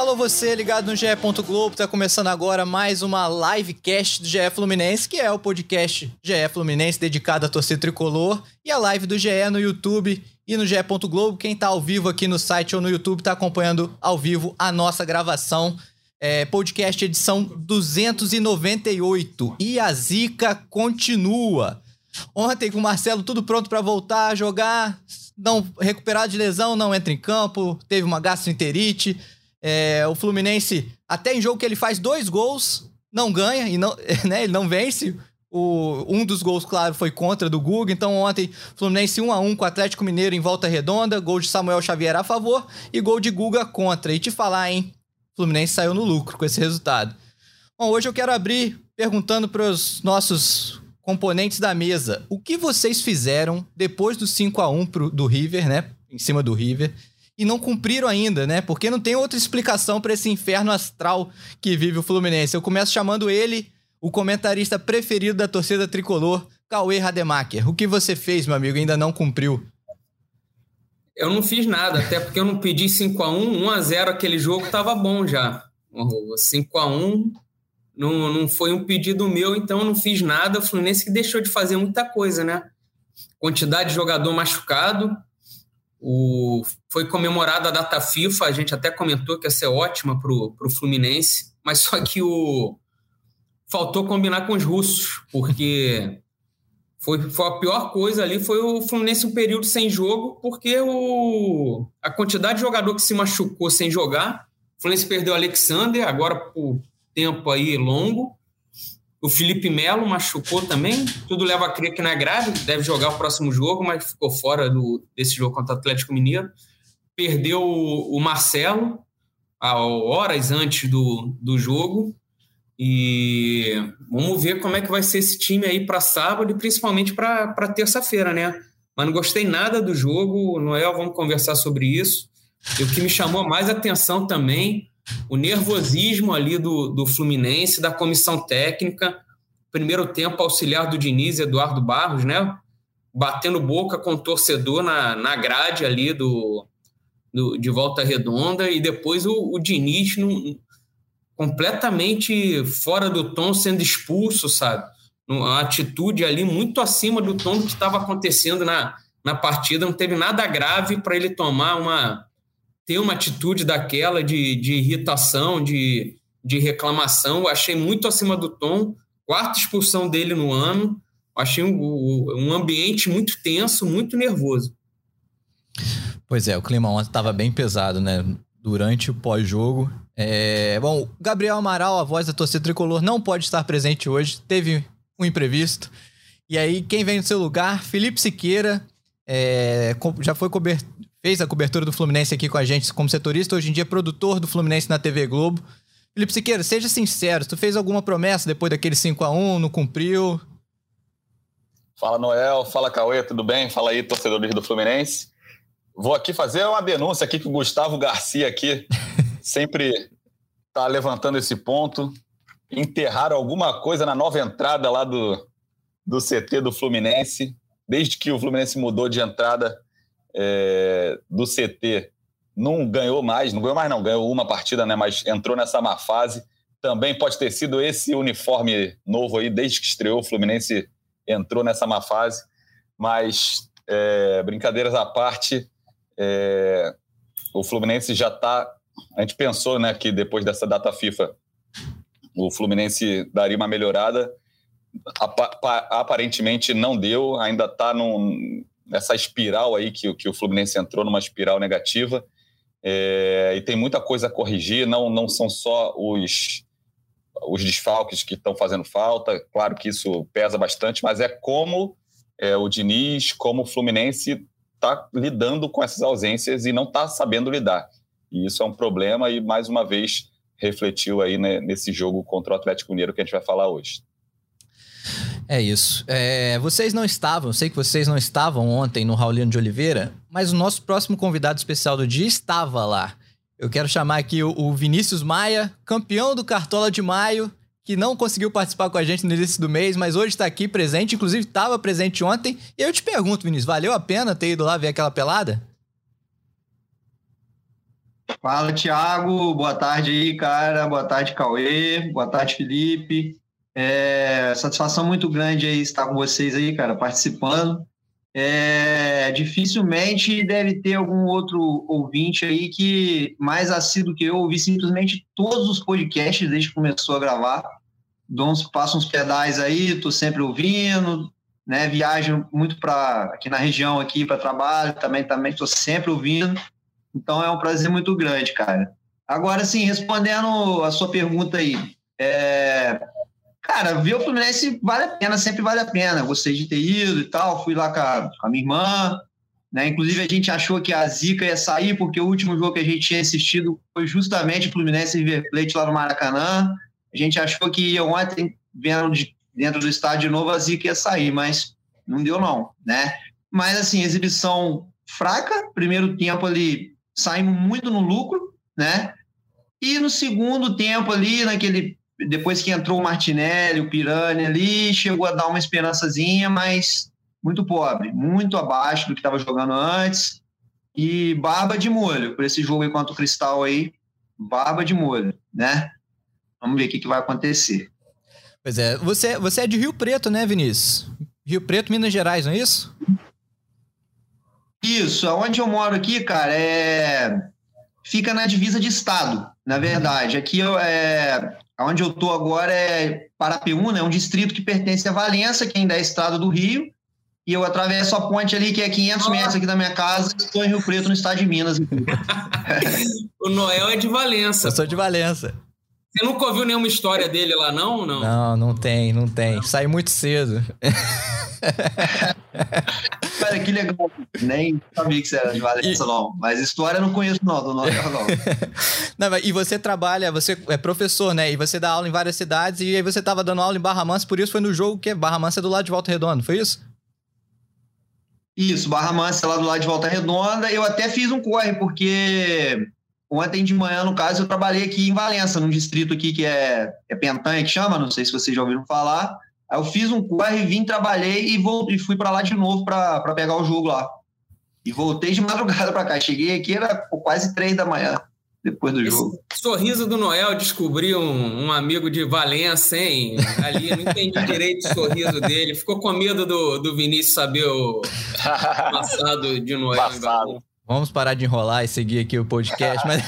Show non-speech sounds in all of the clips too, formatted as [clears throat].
Alô, você ligado no GE. Globo, tá começando agora mais uma livecast do GE Fluminense, que é o podcast GE Fluminense dedicado à torcida tricolor, e a live do GE no YouTube e no GE. Globo. Quem tá ao vivo aqui no site ou no YouTube tá acompanhando ao vivo a nossa gravação. É, podcast edição 298 e a zica continua. Ontem com o Marcelo tudo pronto para voltar a jogar, não recuperado de lesão, não entra em campo, teve uma gastroenterite. É, o Fluminense, até em jogo que ele faz dois gols, não ganha e não, [laughs] né, ele não vence. O, um dos gols, claro, foi contra do Guga. Então, ontem, Fluminense 1 a 1 com o Atlético Mineiro em volta redonda. Gol de Samuel Xavier a favor e gol de Guga contra. E te falar, hein? Fluminense saiu no lucro com esse resultado. Bom, hoje eu quero abrir perguntando para os nossos componentes da mesa. O que vocês fizeram depois do 5 a 1 pro, do River, né? Em cima do River e não cumpriram ainda, né? Porque não tem outra explicação para esse inferno astral que vive o Fluminense. Eu começo chamando ele, o comentarista preferido da torcida tricolor, Cauê Rademacher. O que você fez, meu amigo, ainda não cumpriu? Eu não fiz nada, até porque eu não pedi 5 a 1 1 a 0 aquele jogo tava bom já. 5 a 1 não, não foi um pedido meu, então eu não fiz nada. O Fluminense que deixou de fazer muita coisa, né? Quantidade de jogador machucado, o, foi comemorada a data FIFA, a gente até comentou que ia ser ótima para o Fluminense, mas só que o faltou combinar com os russos, porque foi, foi a pior coisa ali foi o Fluminense um período sem jogo, porque o, a quantidade de jogador que se machucou sem jogar, o Fluminense perdeu o Alexander, agora por tempo aí longo, o Felipe Melo machucou também. Tudo leva a crer que não é grave, deve jogar o próximo jogo, mas ficou fora do, desse jogo contra o Atlético Mineiro. Perdeu o, o Marcelo horas antes do, do jogo. E vamos ver como é que vai ser esse time aí para sábado e principalmente para terça-feira, né? Mas não gostei nada do jogo. Noel, vamos conversar sobre isso. E o que me chamou mais atenção também o nervosismo ali do, do Fluminense, da comissão técnica, primeiro tempo auxiliar do Diniz, Eduardo Barros, né? Batendo boca com o torcedor na, na grade ali do, do de volta redonda, e depois o, o Diniz completamente fora do tom, sendo expulso, sabe? Uma atitude ali muito acima do tom que estava acontecendo na, na partida, não teve nada grave para ele tomar uma, ter uma atitude daquela de, de irritação, de, de reclamação. Eu achei muito acima do tom. Quarta expulsão dele no ano. Achei um, um ambiente muito tenso, muito nervoso. Pois é, o clima ontem estava bem pesado, né? Durante o pós-jogo. É... Bom, Gabriel Amaral, a voz da torcida tricolor, não pode estar presente hoje. Teve um imprevisto. E aí, quem vem no seu lugar? Felipe Siqueira. É... já foi coberto fez a cobertura do Fluminense aqui com a gente como setorista, hoje em dia é produtor do Fluminense na TV Globo. Felipe Siqueira, seja sincero, tu fez alguma promessa depois daquele 5 a 1 não cumpriu? Fala Noel, fala Cauê, tudo bem? Fala aí, torcedores do Fluminense. Vou aqui fazer uma denúncia aqui que o Gustavo Garcia aqui [laughs] sempre tá levantando esse ponto. Enterraram alguma coisa na nova entrada lá do, do CT do Fluminense. Desde que o Fluminense mudou de entrada, é, do CT não ganhou mais, não ganhou mais não, ganhou uma partida, né, mas entrou nessa má fase. Também pode ter sido esse uniforme novo aí, desde que estreou o Fluminense entrou nessa má fase. Mas, é, brincadeiras à parte, é, o Fluminense já está... A gente pensou né, que depois dessa data FIFA o Fluminense daria uma melhorada. Aparentemente não deu, ainda está num, nessa espiral aí que, que o Fluminense entrou numa espiral negativa. É, e tem muita coisa a corrigir, não, não são só os, os desfalques que estão fazendo falta, claro que isso pesa bastante, mas é como é, o Diniz, como o Fluminense está lidando com essas ausências e não está sabendo lidar. E isso é um problema e, mais uma vez, refletiu aí né, nesse jogo contra o Atlético Mineiro que a gente vai falar hoje. É isso. É, vocês não estavam, sei que vocês não estavam ontem no Rauliano de Oliveira, mas o nosso próximo convidado especial do dia estava lá. Eu quero chamar aqui o, o Vinícius Maia, campeão do Cartola de Maio, que não conseguiu participar com a gente no início do mês, mas hoje está aqui presente, inclusive estava presente ontem. E eu te pergunto, Vinícius, valeu a pena ter ido lá ver aquela pelada? Fala, Thiago. Boa tarde aí, cara. Boa tarde, Cauê. Boa tarde, Felipe. É, satisfação muito grande aí estar com vocês aí, cara, participando. É, dificilmente deve ter algum outro ouvinte aí que mais assíduo que eu ouvi simplesmente todos os podcasts desde que começou a gravar. Dou uns, passo uns pedais aí, tô sempre ouvindo, né? Viajo muito para aqui na região aqui para trabalho, também também tô sempre ouvindo. Então é um prazer muito grande, cara. Agora sim, respondendo a sua pergunta aí, é, Cara, ver o Fluminense vale a pena, sempre vale a pena. Gostei de ter ido e tal. Fui lá com a, com a minha irmã. Né? Inclusive, a gente achou que a Zica ia sair, porque o último jogo que a gente tinha assistido foi justamente o Fluminense River Plate lá no Maracanã. A gente achou que ontem, vendo de, dentro do estádio de novo, a Zica ia sair, mas não deu, não. Né? Mas, assim, exibição fraca. Primeiro tempo ali, saímos muito no lucro, né? E no segundo tempo ali, naquele depois que entrou o Martinelli, o Pirani ali, chegou a dar uma esperançazinha, mas muito pobre, muito abaixo do que estava jogando antes. E barba de molho por esse jogo aí contra o Cristal aí, barba de molho, né? Vamos ver o que, que vai acontecer. Pois é, você, você é de Rio Preto, né, Vinícius? Rio Preto, Minas Gerais, não é isso? Isso, aonde eu moro aqui, cara, é fica na divisa de estado, na verdade. Aqui eu, é Onde eu estou agora é Parapeúna, é um distrito que pertence a Valença, que ainda é estado do Rio. E eu atravesso a ponte ali, que é 500 metros aqui da minha casa, e estou em Rio Preto, no estado de Minas. [laughs] o Noel é de Valença. Eu sou de Valença. Você nunca ouviu nenhuma história dele lá, não? Não, não, não tem, não tem. Sai muito cedo. [laughs] Cara, que legal. Nem sabia que você era de Valença, e... não. Mas história eu não conheço, não, do Noel, [laughs] não. não. E você trabalha, você é professor, né? E você dá aula em várias cidades, e aí você estava dando aula em Barra Mansa, por isso foi no jogo que é Barra Mansa é do lado de Volta Redonda, foi isso? Isso, Barra Mansa é lá do lado de Volta Redonda. Eu até fiz um corre, porque ontem de manhã, no caso, eu trabalhei aqui em Valença, num distrito aqui que é, é Pentanha, que chama, não sei se vocês já ouviram falar. Aí eu fiz um corre, vim, trabalhei e, vou, e fui para lá de novo para pegar o jogo lá. E voltei de [laughs] madrugada para cá. Cheguei aqui, era quase três da manhã, depois do jogo. Esse sorriso do Noel, descobri um, um, amigo de Valença, hein? Ali, não entendi [laughs] direito o sorriso dele. Ficou com medo do, do Vinícius saber o [laughs] passado de Noel. Passado. Vamos parar de enrolar e seguir aqui o podcast. mas...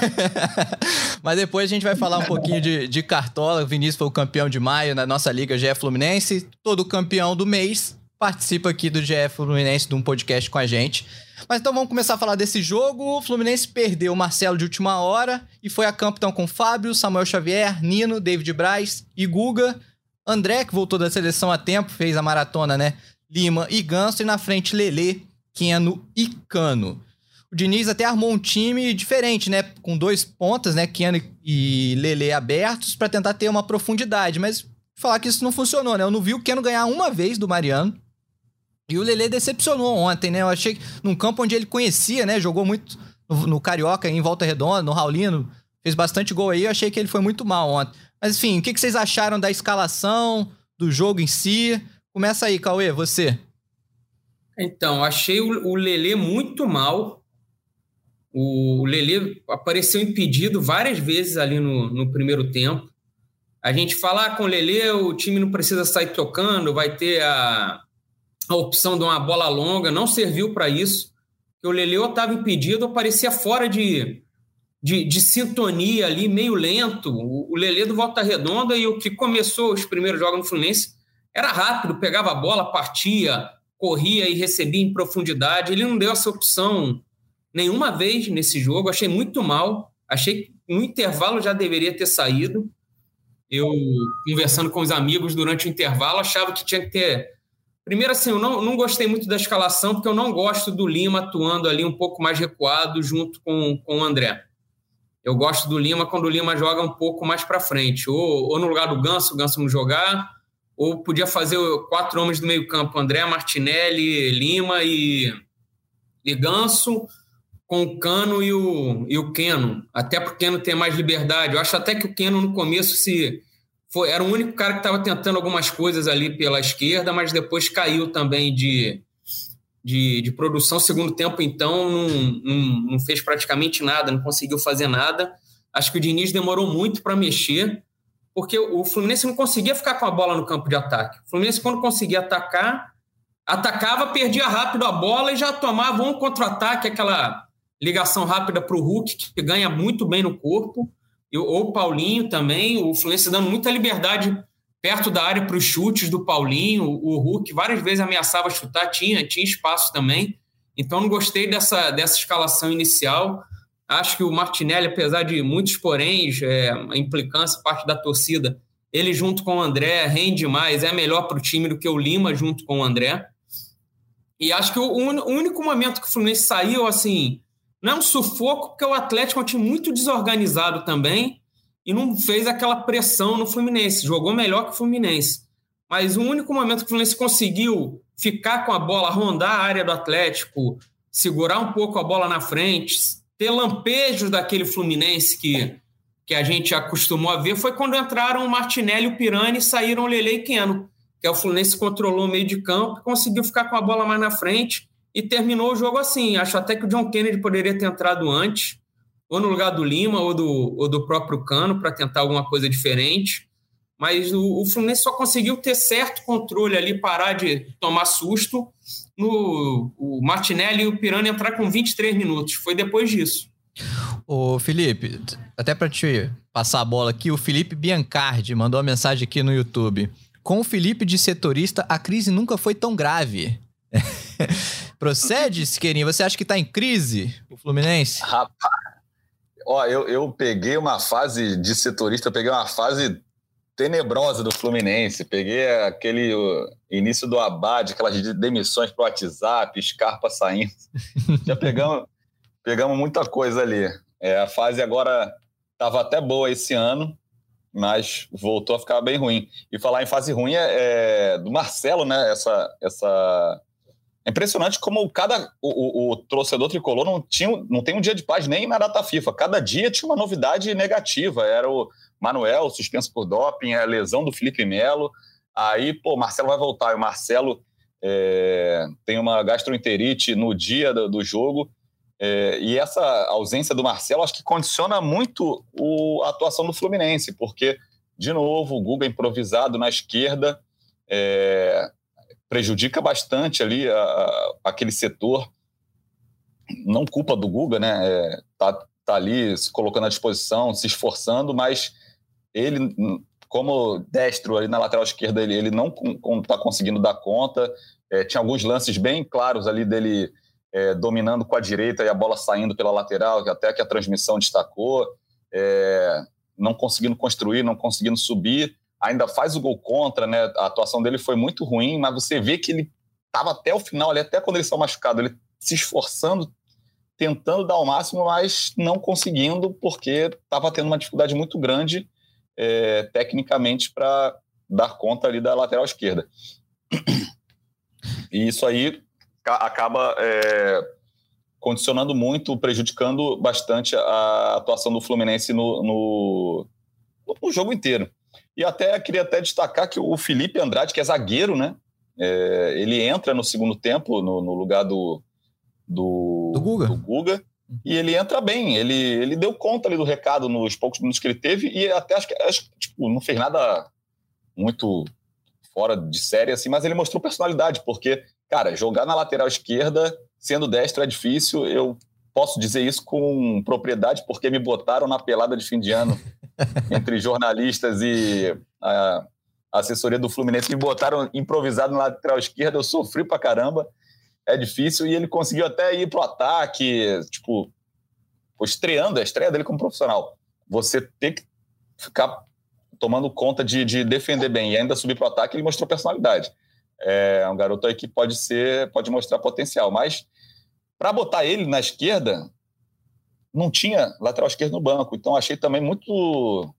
mas depois a gente vai falar um pouquinho de, de Cartola. O Vinícius foi o campeão de maio na nossa Liga GF Fluminense. Todo campeão do mês participa aqui do GF Fluminense de um podcast com a gente. Mas então vamos começar a falar desse jogo. O Fluminense perdeu o Marcelo de última hora e foi a campo então com Fábio, Samuel Xavier, Nino, David Braz e Guga. André, que voltou da seleção a tempo, fez a maratona, né? Lima e Ganso. E na frente, Lele, Keno e Cano o Diniz até armou um time diferente, né? Com dois pontas, né? Keno e Lele abertos para tentar ter uma profundidade. Mas falar que isso não funcionou, né? Eu não vi o Keno ganhar uma vez do Mariano. E o Lele decepcionou ontem, né? Eu achei que num campo onde ele conhecia, né? Jogou muito no, no Carioca, em Volta Redonda, no Raulino. Fez bastante gol aí. Eu achei que ele foi muito mal ontem. Mas enfim, o que, que vocês acharam da escalação, do jogo em si? Começa aí, Cauê, você. Então, achei o Lele muito mal. O Lele apareceu impedido várias vezes ali no, no primeiro tempo. A gente fala ah, com o Lele, o time não precisa sair tocando, vai ter a, a opção de uma bola longa, não serviu para isso. O Lele estava impedido, aparecia fora de, de, de, sintonia ali, meio lento. O, o Lele do Volta Redonda e o que começou os primeiros jogos no Fluminense era rápido, pegava a bola, partia, corria e recebia em profundidade. Ele não deu essa opção nenhuma vez nesse jogo, achei muito mal. Achei que no intervalo já deveria ter saído. Eu, conversando com os amigos durante o intervalo, achava que tinha que ter. Primeiro, assim, eu não, não gostei muito da escalação, porque eu não gosto do Lima atuando ali um pouco mais recuado junto com, com o André. Eu gosto do Lima quando o Lima joga um pouco mais para frente, ou, ou no lugar do Ganso, o Ganso não jogar, ou podia fazer quatro homens do meio-campo: André, Martinelli, Lima e, e Ganso com o Cano e o, e o Keno, até porque o Keno tem mais liberdade. Eu acho até que o Keno no começo se foi, era o único cara que estava tentando algumas coisas ali pela esquerda, mas depois caiu também de, de, de produção. Segundo tempo, então, não, não, não, fez praticamente nada, não conseguiu fazer nada. Acho que o Diniz demorou muito para mexer, porque o Fluminense não conseguia ficar com a bola no campo de ataque. O Fluminense, quando conseguia atacar, atacava, perdia rápido a bola e já tomava um contra-ataque, aquela ligação rápida para o Hulk, que ganha muito bem no corpo, ou o Paulinho também, o Fluminense dando muita liberdade perto da área para os chutes do Paulinho, o Hulk várias vezes ameaçava chutar, tinha, tinha espaço também. Então não gostei dessa, dessa escalação inicial. Acho que o Martinelli, apesar de muitos poréns, é, implicância parte da torcida, ele junto com o André rende mais, é melhor para o time do que o Lima junto com o André. E acho que o, o único momento que o Fluminense saiu, assim, não é um sufoco, porque o Atlético é um time muito desorganizado também, e não fez aquela pressão no Fluminense. Jogou melhor que o Fluminense. Mas o único momento que o Fluminense conseguiu ficar com a bola, rondar a área do Atlético, segurar um pouco a bola na frente, ter lampejos daquele Fluminense que, que a gente acostumou a ver, foi quando entraram o Martinelli e o Pirani e saíram o Lele e Keno. Que é o Fluminense controlou o meio de campo, conseguiu ficar com a bola mais na frente e terminou o jogo assim. Acho até que o John Kennedy poderia ter entrado antes ou no lugar do Lima ou do, ou do próprio Cano para tentar alguma coisa diferente. Mas o, o, Fluminense só conseguiu ter certo controle ali, parar de tomar susto. No, o Martinelli e o Pirani entrar com 23 minutos. Foi depois disso. Ô Felipe, até para te passar a bola aqui, o Felipe Biancardi mandou uma mensagem aqui no YouTube. Com o Felipe de setorista, a crise nunca foi tão grave. [laughs] Procede, Siqueirinho? Você acha que está em crise o Fluminense? Rapaz, Ó, eu, eu peguei uma fase de setorista, eu peguei uma fase tenebrosa do Fluminense. Peguei aquele início do Abad, aquelas demissões pro WhatsApp, Scarpa saindo. [laughs] Já pegamos, pegamos muita coisa ali. É, a fase agora estava até boa esse ano, mas voltou a ficar bem ruim. E falar em fase ruim é, é do Marcelo, né? Essa, essa é impressionante como cada o, o, o, torcedor tricolor não, tinha, não tem um dia de paz nem na data FIFA. Cada dia tinha uma novidade negativa. Era o Manuel suspenso por doping, a lesão do Felipe Melo. Aí, pô, Marcelo vai voltar. E o Marcelo é, tem uma gastroenterite no dia do, do jogo. É, e essa ausência do Marcelo acho que condiciona muito o, a atuação do Fluminense, porque, de novo, o Guga improvisado na esquerda. É, prejudica bastante ali a, a, aquele setor. Não culpa do Guga, né? É, tá, tá ali se colocando à disposição, se esforçando, mas ele, como destro ali na lateral esquerda, ele, ele não está conseguindo dar conta. É, tinha alguns lances bem claros ali dele é, dominando com a direita e a bola saindo pela lateral, até que a transmissão destacou. É, não conseguindo construir, não conseguindo subir ainda faz o gol contra, né? A atuação dele foi muito ruim, mas você vê que ele estava até o final, ali, até quando ele saiu machucado, ele se esforçando, tentando dar o máximo, mas não conseguindo, porque estava tendo uma dificuldade muito grande é, tecnicamente para dar conta ali da lateral esquerda. E isso aí acaba é, condicionando muito, prejudicando bastante a atuação do Fluminense no, no, no jogo inteiro. E até queria até destacar que o Felipe Andrade, que é zagueiro, né? É, ele entra no segundo tempo no, no lugar do, do, do, Guga. do, Guga. e ele entra bem. Ele, ele deu conta ali do recado nos poucos minutos que ele teve e até acho que acho, tipo, não fez nada muito fora de série assim, mas ele mostrou personalidade, porque, cara, jogar na lateral esquerda sendo destro é difícil. Eu posso dizer isso com propriedade porque me botaram na pelada de fim de ano [laughs] entre jornalistas e a assessoria do Fluminense me botaram improvisado na lateral esquerda, eu sofri pra caramba. É difícil e ele conseguiu até ir pro ataque, tipo, estreando, a estreia dele como profissional. Você tem que ficar tomando conta de, de defender bem e ainda subir pro ataque, ele mostrou personalidade. É um garoto aí que pode ser, pode mostrar potencial, mas para botar ele na esquerda, não tinha lateral esquerdo no banco. Então achei também muito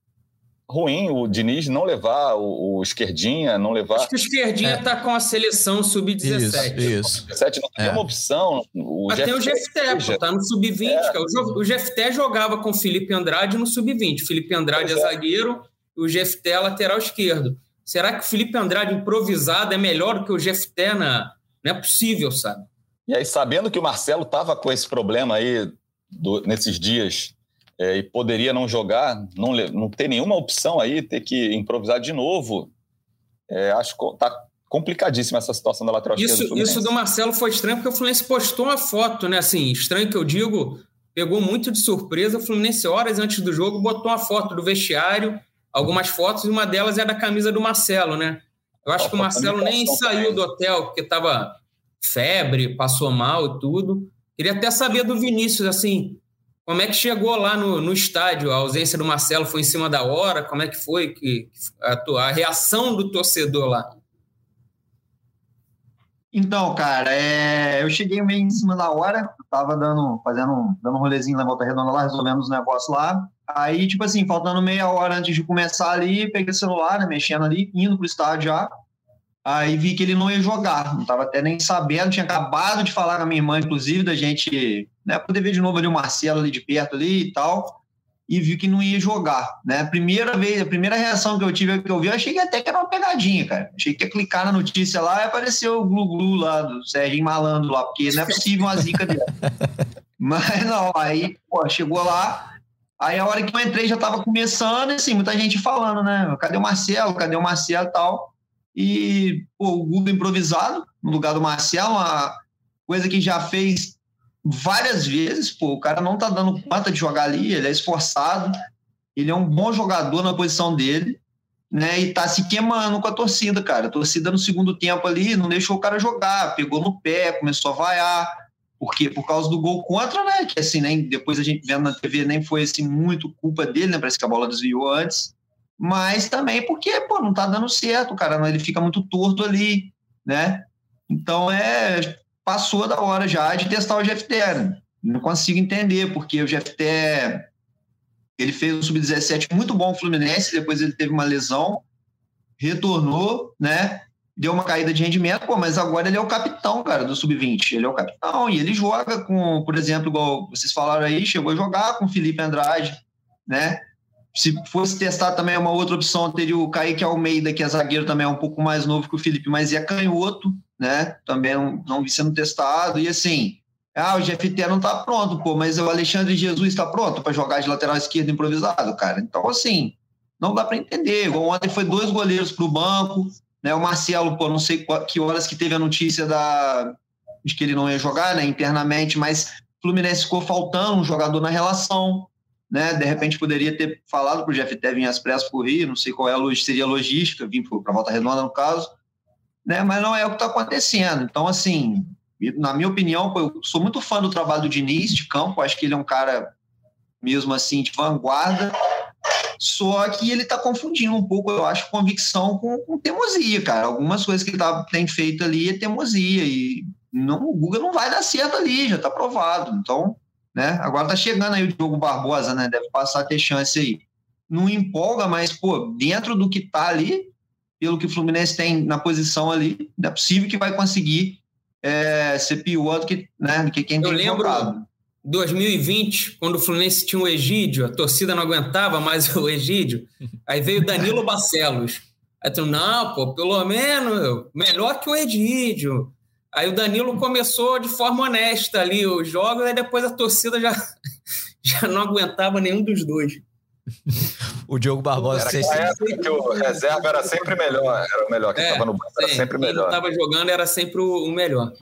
ruim o Diniz não levar o, o esquerdinha, não levar. Acho que o esquerdinha está é. com a seleção sub-17. Isso, isso. 17 não tem é. uma opção. O Mas tem o Jefté, pô, tá no sub-20. É. O, o Jefté jogava com o Felipe Andrade no sub-20. Felipe Andrade é, é zagueiro e o Jefté é lateral esquerdo. Será que o Felipe Andrade improvisado é melhor do que o Jefté na. Não é possível, sabe? E aí, sabendo que o Marcelo estava com esse problema aí do, nesses dias é, e poderia não jogar, não, não ter nenhuma opção aí, ter que improvisar de novo, é, acho que tá complicadíssima essa situação da lateral isso. Do isso do Marcelo foi estranho porque o Fluminense postou uma foto, né? Assim, estranho que eu digo, pegou muito de surpresa. O Fluminense, horas antes do jogo, botou uma foto do vestiário, algumas fotos, e uma delas é da camisa do Marcelo, né? Eu acho que o Marcelo nem saiu do hotel porque estava febre, passou mal e tudo. Queria até saber do Vinícius, assim, como é que chegou lá no, no estádio? A ausência do Marcelo foi em cima da hora? Como é que foi que, a, a reação do torcedor lá? Então, cara, é... eu cheguei meio em cima da hora, tava dando, fazendo, dando um rolezinho na volta redonda lá, resolvendo os negócios lá. Aí, tipo assim, faltando meia hora antes de começar ali, peguei o celular, né, mexendo ali, indo pro estádio já. Aí vi que ele não ia jogar, não tava até nem sabendo, tinha acabado de falar com a minha irmã, inclusive, da gente, né, poder ver de novo ali o Marcelo ali de perto ali e tal e vi que não ia jogar, né? Primeira vez, a primeira reação que eu tive que eu vi, eu achei que até que era uma pegadinha, cara. Achei que ia clicar na notícia lá e apareceu o glu-glu lá do Sérgio Malandro lá, porque não é possível uma zica dele. [laughs] Mas não, aí, pô, chegou lá, aí a hora que eu entrei já tava começando, e assim, muita gente falando, né? Cadê o Marcelo? Cadê o Marcelo e tal? E, pô, o Google improvisado no lugar do Marcelo, uma coisa que já fez várias vezes, pô, o cara não tá dando conta de jogar ali, ele é esforçado, ele é um bom jogador na posição dele, né? E tá se queimando com a torcida, cara. A torcida no segundo tempo ali não deixou o cara jogar, pegou no pé, começou a vaiar. Por quê? Por causa do gol contra, né? Que assim, nem, depois a gente vendo na TV, nem foi assim muito culpa dele, né? Parece que a bola desviou antes. Mas também porque, pô, não tá dando certo, cara. Ele fica muito torto ali, né? Então é passou da hora já de testar o GFT. Não consigo entender, porque o GFT ele fez um sub-17 muito bom Fluminense, depois ele teve uma lesão, retornou, né? Deu uma caída de rendimento, pô, mas agora ele é o capitão, cara, do sub-20. Ele é o capitão e ele joga com, por exemplo, igual vocês falaram aí, chegou a jogar com o Felipe Andrade, né? Se fosse testar também uma outra opção, teria o Kaique Almeida, que é zagueiro também, é um pouco mais novo que o Felipe, mas é canhoto, né? Também não, não vi sendo testado. E assim, ah, o GFT não tá pronto, pô, mas o Alexandre Jesus está pronto para jogar de lateral esquerdo improvisado, cara. Então, assim, não dá para entender. Ontem foi dois goleiros para o banco, né? O Marcelo, pô, não sei que horas que teve a notícia da, de que ele não ia jogar, né, internamente, mas o Fluminense ficou faltando um jogador na relação, né? De repente poderia ter falado para o GFT vir às pressas por Rio, não sei qual é a seria a logística, vir para volta redonda no caso né? Mas não é o que está acontecendo. Então, assim, na minha opinião, eu sou muito fã do trabalho do Diniz de campo. Acho que ele é um cara mesmo assim de vanguarda. Só que ele está confundindo um pouco, eu acho, convicção com, com teimosia, cara. Algumas coisas que ele tá, tem feito ali é teimosia e não, o Google não vai dar certo ali, já está provado. Então, né? Agora tá chegando aí o Diogo Barbosa, né? Deve passar a ter chance aí. Não empolga, mas, pô, dentro do que tá ali, pelo que o Fluminense tem na posição ali, não é possível que vai conseguir é, ser pior do que, né, do que quem Eu tem lembro 2020, quando o Fluminense tinha o Egídio, a torcida não aguentava mais [laughs] o Egídio, aí veio Danilo [laughs] Barcelos. Aí tu, não, pô, pelo menos melhor que o Egídio. Aí o Danilo começou de forma honesta ali os jogos, aí depois a torcida já, [laughs] já não aguentava nenhum dos dois. o Diogo Barbosa. Era época que o reserva era sempre melhor, era o melhor, quem estava é, no banco era sempre melhor. Quem estava jogando era sempre o melhor.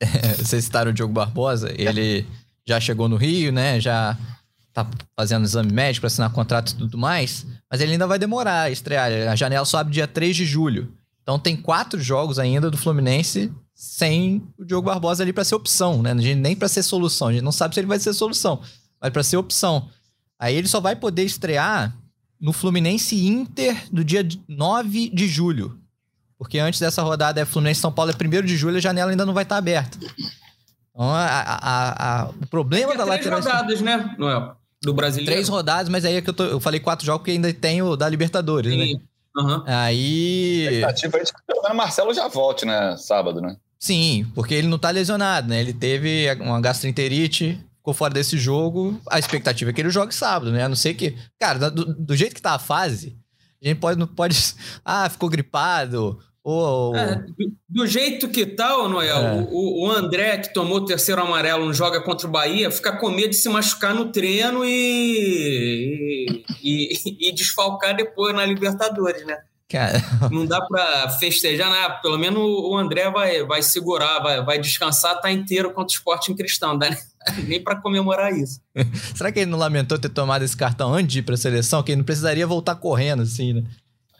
É, vocês citaram o Diogo Barbosa, ele já chegou no Rio, né? Já tá fazendo exame médico para assinar contrato e tudo mais, mas ele ainda vai demorar a estrear. A janela só abre dia 3 de julho. Então tem quatro jogos ainda do Fluminense sem o Diogo Barbosa ali para ser opção, né? Nem para ser solução. A gente não sabe se ele vai ser solução, mas para ser opção. Aí ele só vai poder estrear no Fluminense Inter do dia 9 de julho. Porque antes dessa rodada é Fluminense São Paulo é 1 de julho, a janela ainda não vai estar aberta. Então, a, a, a, o problema da lateral. Três rodadas, né, Noel? Do brasileiro. Três rodadas, mas aí é que eu, tô, eu falei quatro jogos porque ainda tem o da Libertadores, Sim. né? Uhum. Aí. A expectativa é de que o Marcelo já volte, né? Sábado, né? Sim, porque ele não tá lesionado, né? Ele teve uma gastroenterite, ficou fora desse jogo, a expectativa é que ele jogue sábado, né? A não ser que. Cara, do, do jeito que tá a fase, a gente pode, não pode. [laughs] Ah, ficou gripado, Ou... É, do, do, jeito que tá, Noel, é. o, o, André, que tomou o terceiro amarelo, não joga contra o Bahia, fica com medo de se machucar no treino e, e, e desfalcar depois na Libertadores, né? Cara... Não dá para festejar, né? Pelo menos o André vai, vai segurar, vai, vai descansar, tá inteiro contra o esporte em cristão, dá nem [laughs] para comemorar isso. [laughs] Será que ele não lamentou ter tomado esse cartão antes de ir para a seleção? Que ele não precisaria voltar correndo, assim, né?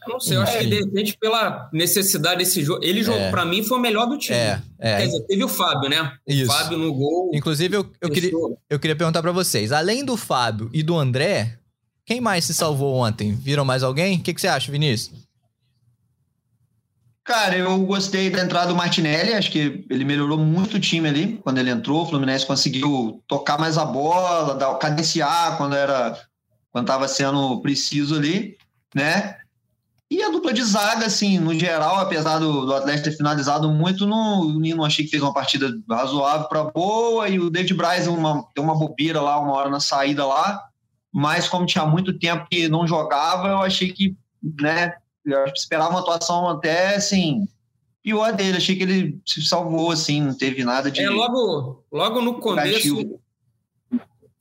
Eu não sei, eu acho que de repente, pela necessidade desse jogo. Ele jogou, é. para mim, foi o melhor do time. É, é. Quer dizer, teve o Fábio, né? O Isso. Fábio no gol. Inclusive, eu, eu, queria, eu queria perguntar para vocês: além do Fábio e do André, quem mais se salvou ontem? Viram mais alguém? O que, que você acha, Vinícius? Cara, eu gostei da entrada do Martinelli, acho que ele melhorou muito o time ali quando ele entrou. O Fluminense conseguiu tocar mais a bola, dar, cadenciar quando era quando estava sendo preciso ali, né? E a dupla de zaga, assim, no geral, apesar do, do Atlético ter finalizado muito, no, o Nino achei que fez uma partida razoável para boa, e o David Braz uma, deu uma bobeira lá, uma hora na saída lá, mas como tinha muito tempo que não jogava, eu achei que, né, eu esperava uma atuação até, assim, pior dele. Achei que ele se salvou, assim, não teve nada de. É, logo, logo no começo.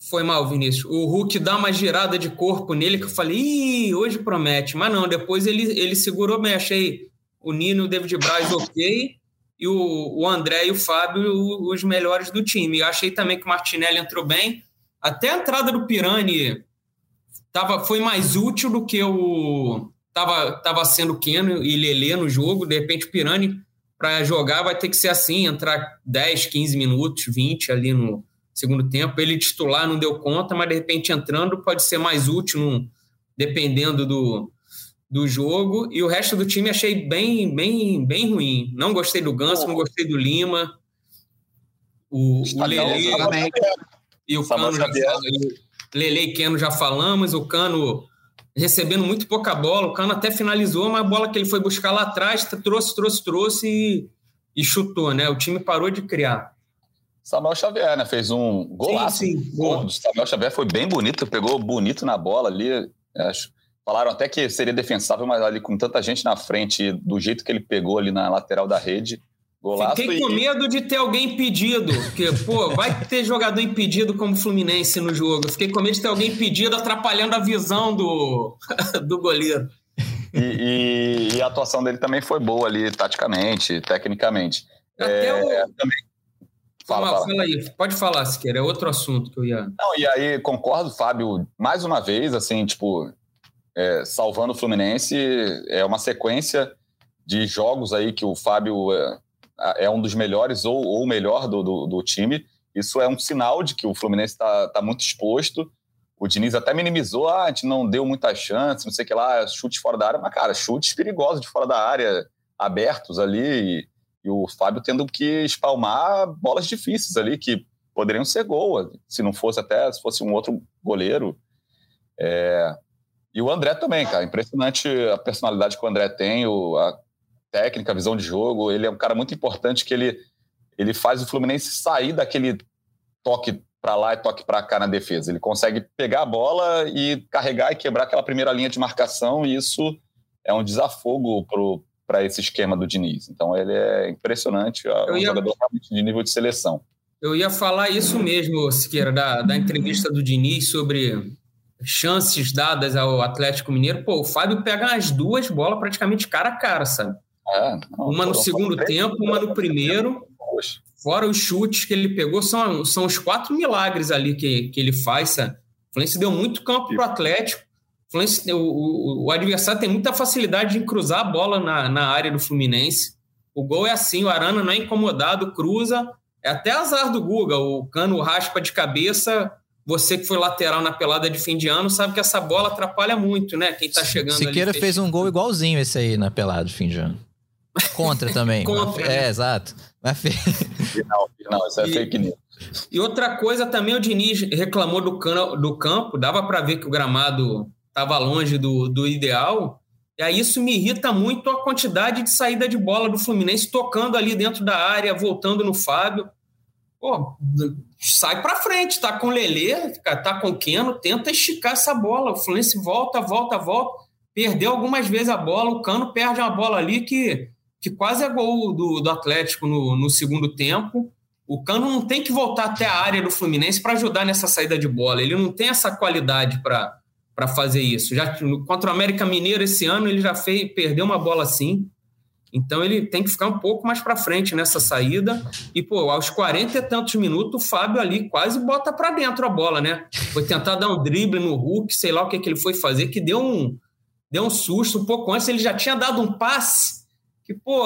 Foi mal, Vinícius. O Hulk dá uma girada de corpo nele que eu falei, Ih, hoje promete. Mas não, depois ele, ele segurou bem. Achei o Nino e o David Braz ok. E o, o André e o Fábio os melhores do time. Eu achei também que o Martinelli entrou bem. Até a entrada do Pirani tava, foi mais útil do que o, tava, tava sendo Keno e Lelê no jogo, de repente o Pirani para jogar vai ter que ser assim, entrar 10, 15 minutos, 20 ali no segundo tempo. Ele titular não deu conta, mas de repente entrando pode ser mais útil, no, dependendo do, do jogo. E o resto do time achei bem, bem, bem ruim. Não gostei do Ganso, não gostei do Lima. O, o Lele e o Cano já Lele e Keno já falamos, o Cano recebendo muito pouca bola. O Cano até finalizou, mas a bola que ele foi buscar lá atrás trouxe, trouxe, trouxe e, e chutou, né? O time parou de criar. Samuel Xavier, né? Fez um golaço. Sim, sim. O Samuel Xavier foi bem bonito, pegou bonito na bola ali. Acho. Falaram até que seria defensável, mas ali com tanta gente na frente, do jeito que ele pegou ali na lateral da rede, Golaço Fiquei e... com medo de ter alguém impedido, porque, pô, vai ter jogador impedido como Fluminense no jogo. Fiquei com medo de ter alguém impedido atrapalhando a visão do, [laughs] do goleiro. E, e, e, a atuação dele também foi boa ali, taticamente, tecnicamente. Até é, o... também... Fala, fala. fala aí, pode falar, Siqueira, é outro assunto que eu ia. Não, e aí, concordo, Fábio, mais uma vez, assim, tipo, é, salvando o Fluminense, é uma sequência de jogos aí que o Fábio é, é um dos melhores ou o melhor do, do, do, time. Isso é um sinal de que o Fluminense está tá muito exposto. O Diniz até minimizou, ah, a gente não deu muita chance, não sei o que lá, chutes fora da área, mas, cara, chutes perigosos de fora da área, abertos ali, e, e o Fábio tendo que espalmar bolas difíceis ali, que poderiam ser gol, se não fosse até, se fosse um outro goleiro. É... E o André também, cara, impressionante a personalidade que o André tem, o, a técnica, visão de jogo. Ele é um cara muito importante que ele, ele faz o Fluminense sair daquele toque para lá e toque para cá na defesa. Ele consegue pegar a bola e carregar e quebrar aquela primeira linha de marcação, e isso é um desafogo para esse esquema do Diniz. Então ele é impressionante, é um ia... jogador de nível de seleção. Eu ia falar isso mesmo, Siqueira, da, da entrevista do Diniz sobre chances dadas ao Atlético Mineiro. Pô, o Fábio pega as duas bolas praticamente cara a cara, sabe? É, não, uma no segundo tempo, uma no primeiro. Fora os chutes que ele pegou, são, são os quatro milagres ali que, que ele faz. Sabe? O Fluminense deu muito campo para o Atlético. O, o, o, adversário tem muita facilidade de cruzar a bola na, na área do Fluminense. O gol é assim, o Arana não é incomodado, cruza. É até azar do Guga. O cano raspa de cabeça. Você que foi lateral na pelada de fim de ano sabe que essa bola atrapalha muito, né? Quem tá chegando Siqueira ali, fez um gol igualzinho esse aí na pelada de fim de ano. Contra também. Contra. É, né? exato. Mas Final, final, isso é e, fake news. E outra coisa também, o Diniz reclamou do, cano, do campo, dava para ver que o gramado estava longe do, do ideal. E aí isso me irrita muito a quantidade de saída de bola do Fluminense tocando ali dentro da área, voltando no Fábio. Pô, sai para frente, tá com o Lelê, tá com o Keno, tenta esticar essa bola. O Fluminense volta, volta, volta. Perdeu algumas vezes a bola, o Cano perde uma bola ali que que quase é gol do, do Atlético no, no segundo tempo. O Cano não tem que voltar até a área do Fluminense para ajudar nessa saída de bola. Ele não tem essa qualidade para fazer isso. Já contra o América Mineiro esse ano ele já fez perdeu uma bola assim. Então ele tem que ficar um pouco mais para frente nessa saída. E, pô, aos 40 e tantos minutos, o Fábio ali quase bota para dentro a bola, né? Foi tentar dar um drible no Hulk, sei lá o que, que ele foi fazer, que deu um, deu um susto. Um pouco antes ele já tinha dado um passe que, pô,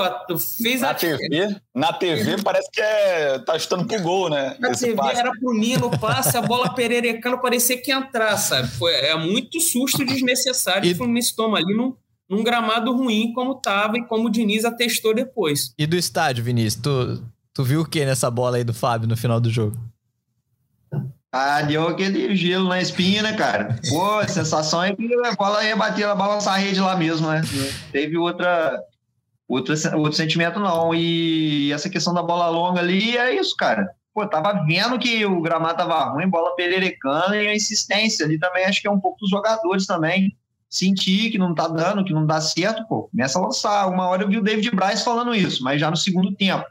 fez na a. TV, na TV parece que é, tá estando pro gol, né? Na TV passe. era pro Nino, passe, a bola pererecando, parecia que ia entrar, sabe? Foi, é muito susto desnecessário e... que o Fluminense toma ali num, num gramado ruim como tava e como o Diniz atestou depois. E do estádio, Vinícius, tu, tu viu o que nessa bola aí do Fábio no final do jogo? Ah, deu aquele gelo na espinha, né, cara? Pô, a sensação é que a bola ia bater, a balançar a rede lá mesmo, né? Teve outra outro, outro sentimento não. E essa questão da bola longa ali é isso, cara. Pô, tava vendo que o gramado tava ruim, bola pererecando e a insistência ali também acho que é um pouco dos jogadores também. Sentir que não tá dando, que não dá certo, pô, começa a lançar. Uma hora eu vi o David Bryce falando isso, mas já no segundo tempo.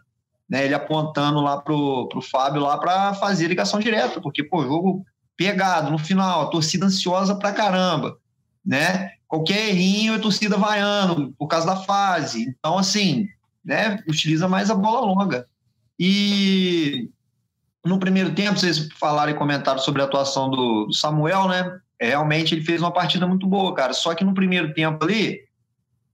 Né, ele apontando lá pro, pro Fábio lá para fazer ligação direta, porque, pô, jogo pegado no final, torcida ansiosa pra caramba, né? Qualquer errinho a torcida vaiando por causa da fase. Então, assim, né, utiliza mais a bola longa. E no primeiro tempo, vocês falaram e comentaram sobre a atuação do, do Samuel, né? É, realmente ele fez uma partida muito boa, cara. Só que no primeiro tempo ali,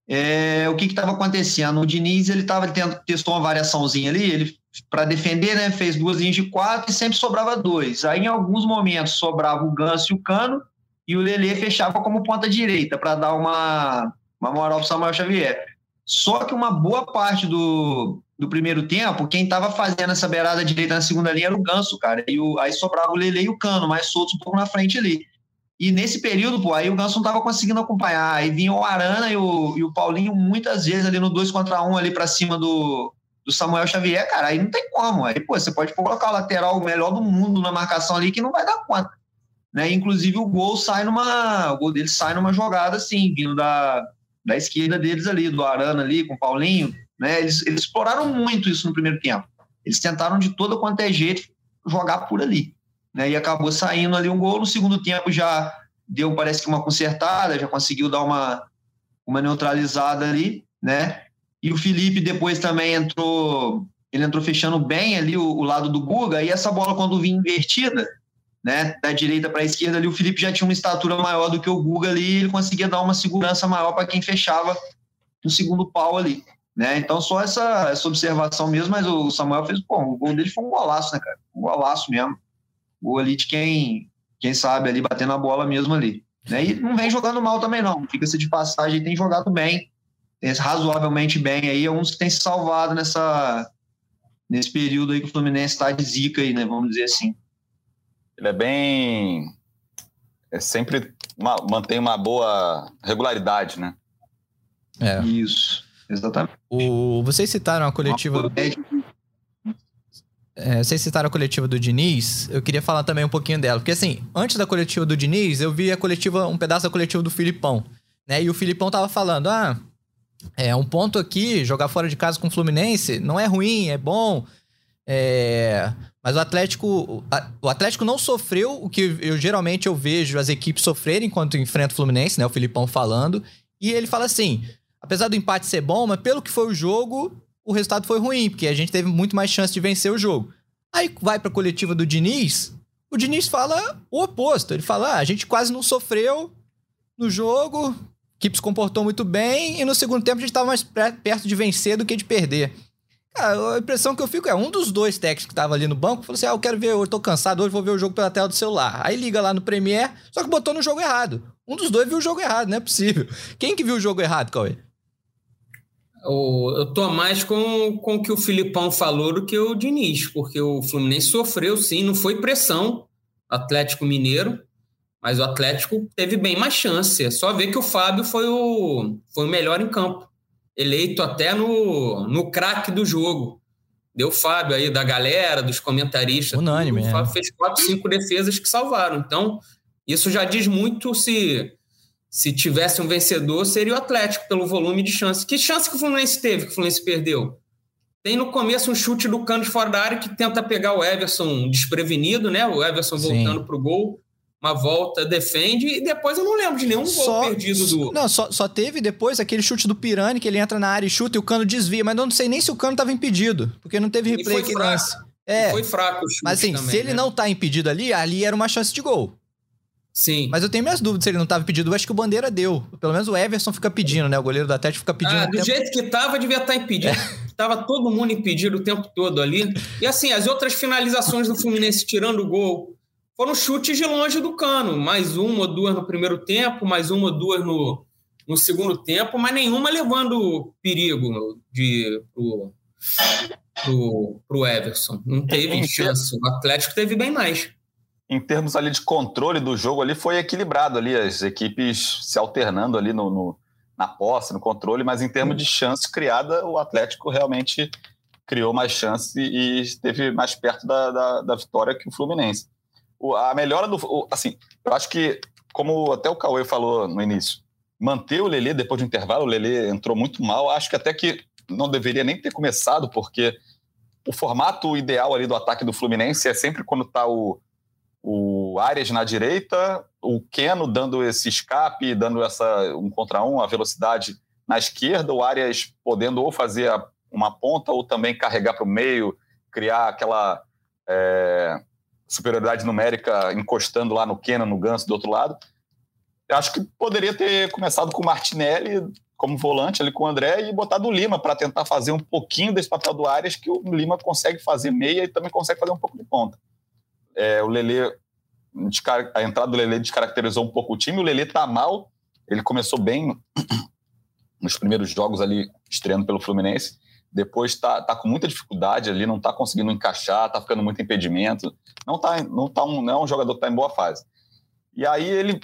é, o que estava acontecendo? O Diniz ele tava tendo, testou uma variaçãozinha ali, ele para defender, né, fez duas linhas de quatro e sempre sobrava dois. Aí em alguns momentos sobrava o Ganso e o Cano, e o Lelê fechava como ponta direita para dar uma, uma moral para Samuel Xavier. Só que uma boa parte do, do primeiro tempo, quem estava fazendo essa beirada direita na segunda linha era o Ganso, cara. E o, aí sobrava o Lele e o Cano, mais soltos um pouco na frente ali. E nesse período, pô, aí o Ganso não estava conseguindo acompanhar. Aí vinha o Arana e o, e o Paulinho muitas vezes ali no 2 contra 1 um, ali para cima do, do Samuel Xavier, cara. Aí não tem como. Aí, pô, você pode colocar o lateral melhor do mundo na marcação ali que não vai dar conta. Né? Inclusive o gol sai numa. O gol dele sai numa jogada assim, vindo da, da esquerda deles ali, do Arana ali, com o Paulinho. Né? Eles, eles exploraram muito isso no primeiro tempo. Eles tentaram de todo quanto é jeito jogar por ali. Né? E acabou saindo ali um gol. No segundo tempo já deu, parece que uma consertada, já conseguiu dar uma, uma neutralizada ali, né? E o Felipe depois também entrou, ele entrou fechando bem ali o, o lado do Guga, e essa bola quando vinha invertida, né, da direita para a esquerda ali, o Felipe já tinha uma estatura maior do que o Guga ali, ele conseguia dar uma segurança maior para quem fechava no segundo pau ali, né? Então só essa, essa observação mesmo, mas o Samuel fez, pô, o gol dele foi um golaço, né, cara? Um golaço mesmo. Gol ali de quem, quem sabe ali batendo a bola mesmo ali. Né? E não vem jogando mal também não, fica-se de passagem, tem jogado bem, tem razoavelmente bem aí, é um que tem se salvado nessa nesse período aí que o Fluminense está de zica aí, né, vamos dizer assim ele é bem. É sempre uma, mantém uma boa regularidade, né? É. Isso, exatamente. O, vocês citaram a coletiva. É, vocês citaram a coletiva do Diniz, eu queria falar também um pouquinho dela. Porque assim, antes da coletiva do Diniz, eu vi a coletiva, um pedaço da coletiva do Filipão. Né? E o Filipão tava falando: ah, é um ponto aqui, jogar fora de casa com o Fluminense não é ruim, é bom. É, mas o Atlético, o Atlético não sofreu o que eu geralmente eu vejo as equipes sofrerem enquanto enfrenta o Fluminense, né? O Filipão falando. E ele fala assim: apesar do empate ser bom, mas pelo que foi o jogo, o resultado foi ruim, porque a gente teve muito mais chance de vencer o jogo. Aí vai pra coletiva do Diniz, o Diniz fala o oposto. Ele fala: ah, a gente quase não sofreu no jogo, a equipe se comportou muito bem, e no segundo tempo a gente estava mais perto de vencer do que de perder. Cara, a impressão que eu fico é um dos dois técnicos que tava ali no banco falou assim: ah, eu quero ver, eu tô cansado hoje, vou ver o jogo pela tela do celular. Aí liga lá no Premiere, só que botou no jogo errado. Um dos dois viu o jogo errado, não é possível. Quem que viu o jogo errado, Cauê? Eu tô mais com, com o que o Filipão falou do que o Diniz, porque o Fluminense sofreu sim, não foi pressão, Atlético Mineiro, mas o Atlético teve bem mais chance. É só ver que o Fábio foi o, foi o melhor em campo eleito até no, no craque do jogo. Deu Fábio aí, da galera, dos comentaristas. Unânime. Tudo. O Fábio é. fez quatro, cinco defesas que salvaram. Então, isso já diz muito se, se tivesse um vencedor, seria o Atlético, pelo volume de chance. Que chance que o Fluminense teve, que o Fluminense perdeu? Tem no começo um chute do cano de fora da área que tenta pegar o Everson desprevenido, né? O Everson voltando para o gol uma volta, defende, e depois eu não lembro de nenhum só, gol perdido do. Não, só, só teve depois aquele chute do Pirani, que ele entra na área e chuta e o cano desvia, mas não sei nem se o cano estava impedido, porque não teve replay lance. É, foi fraco o chute. Mas assim, também, se ele né? não tá impedido ali, ali era uma chance de gol. Sim. Mas eu tenho minhas dúvidas se ele não estava impedido. Eu acho que o Bandeira deu. Pelo menos o Everson fica pedindo, né? O goleiro do Atlético fica pedindo. Ah, do tempo... jeito que tava, devia estar tá impedido. É. Tava todo mundo impedido o tempo todo ali. E assim, as outras finalizações do Fluminense tirando o gol foram chutes de longe do cano. Mais uma ou duas no primeiro tempo, mais uma ou duas no, no segundo tempo, mas nenhuma levando perigo de, pro, pro, pro Everson. Não teve em chance. O Atlético teve bem mais. Em termos ali de controle do jogo ali, foi equilibrado ali, as equipes se alternando ali no, no na posse, no controle, mas em termos de chance criada, o Atlético realmente criou mais chance e esteve mais perto da, da, da vitória que o Fluminense a melhora do. Assim, eu acho que, como até o Cauê falou no início, manter o Lelê depois do intervalo, o Lelê entrou muito mal. Acho que até que não deveria nem ter começado, porque o formato ideal ali do ataque do Fluminense é sempre quando está o, o Arias na direita, o Keno dando esse escape, dando essa um contra um, a velocidade na esquerda, o Arias podendo ou fazer uma ponta ou também carregar para o meio, criar aquela. É, superioridade numérica encostando lá no Kenan, no Ganso do outro lado. Eu acho que poderia ter começado com o Martinelli como volante ali com o André e botado o Lima para tentar fazer um pouquinho desse papel do Arias que o Lima consegue fazer meia e também consegue fazer um pouco de ponta. É, o Lele a entrada do Lele descaracterizou um pouco o time. O Lele tá mal, ele começou bem [clears throat] nos primeiros jogos ali estreando pelo Fluminense depois está tá com muita dificuldade ali, não está conseguindo encaixar, está ficando muito impedimento, não, tá, não, tá um, não é um jogador que está em boa fase. E aí ele,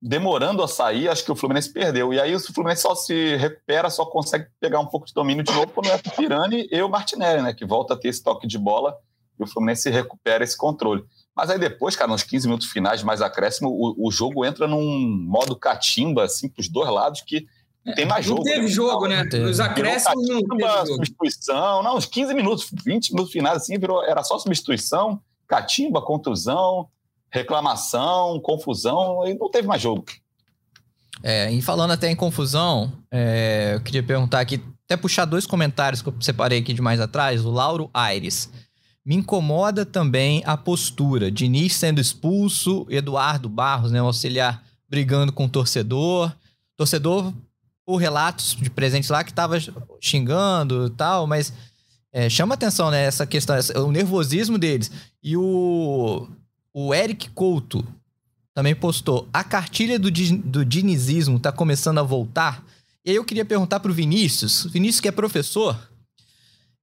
demorando a sair, acho que o Fluminense perdeu. E aí o Fluminense só se recupera, só consegue pegar um pouco de domínio de novo quando é o Pirani e o Martinelli, né, que volta a ter esse toque de bola e o Fluminense recupera esse controle. Mas aí depois, cara, nos 15 minutos finais mais acréscimo, o, o jogo entra num modo catimba, assim, para os dois lados, que não tem mais jogo. Não teve jogo, né? Nos acréscimos não teve. Substituição, não, uns 15 minutos, 20 minutos finais, assim, virou, era só substituição, catimba, contusão, reclamação, confusão, e não teve mais jogo. É, e falando até em confusão, é, eu queria perguntar aqui, até puxar dois comentários que eu separei aqui de mais atrás, o Lauro Aires. Me incomoda também a postura. Diniz sendo expulso, Eduardo Barros, né, o auxiliar, brigando com o torcedor. Torcedor por relatos de presentes lá que tava xingando e tal, mas é, chama atenção, né, essa questão, essa, o nervosismo deles. E o, o Eric Couto também postou, a cartilha do, do dinizismo tá começando a voltar. E aí eu queria perguntar pro Vinícius, Vinícius que é professor,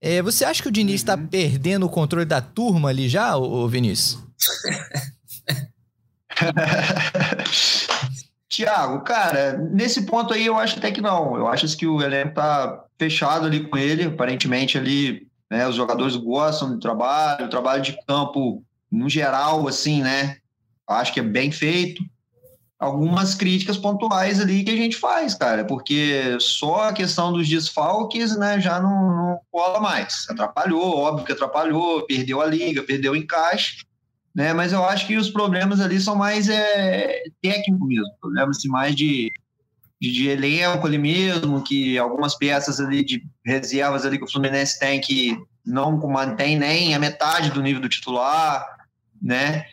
é, você acha que o Diniz está uhum. perdendo o controle da turma ali já, ô, Vinícius? [laughs] [laughs] Tiago, cara, nesse ponto aí eu acho até que não. Eu acho que o elenco tá fechado ali com ele. Aparentemente ali, né, os jogadores gostam do trabalho, o trabalho de campo no geral, assim, né? Acho que é bem feito. Algumas críticas pontuais ali que a gente faz, cara, porque só a questão dos desfalques, né, já não, não cola mais. Atrapalhou, óbvio que atrapalhou, perdeu a liga, perdeu o encaixe né? Mas eu acho que os problemas ali são mais é, técnicos mesmo, problemas assim, mais de, de, de, elenco ali mesmo, que algumas peças ali de reservas ali que o Fluminense tem que não mantém nem a metade do nível do titular, né?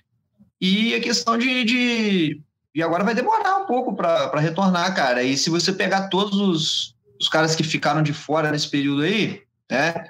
E a questão de, de e agora vai demorar um pouco para retornar, cara. E se você pegar todos os, os caras que ficaram de fora nesse período aí, né?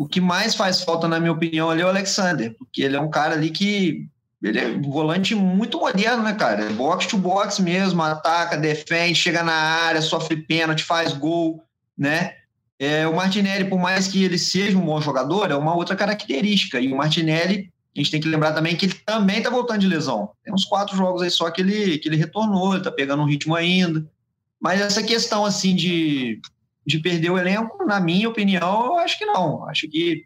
O que mais faz falta, na minha opinião, ali é o Alexander, porque ele é um cara ali que. Ele é um volante muito moderno, né, cara? Box to box mesmo, ataca, defende, chega na área, sofre pênalti, faz gol, né? É, o Martinelli, por mais que ele seja um bom jogador, é uma outra característica. E o Martinelli, a gente tem que lembrar também que ele também tá voltando de lesão. Tem uns quatro jogos aí só que ele, que ele retornou, ele tá pegando um ritmo ainda. Mas essa questão, assim, de de perder o elenco, na minha opinião, eu acho que não. Acho que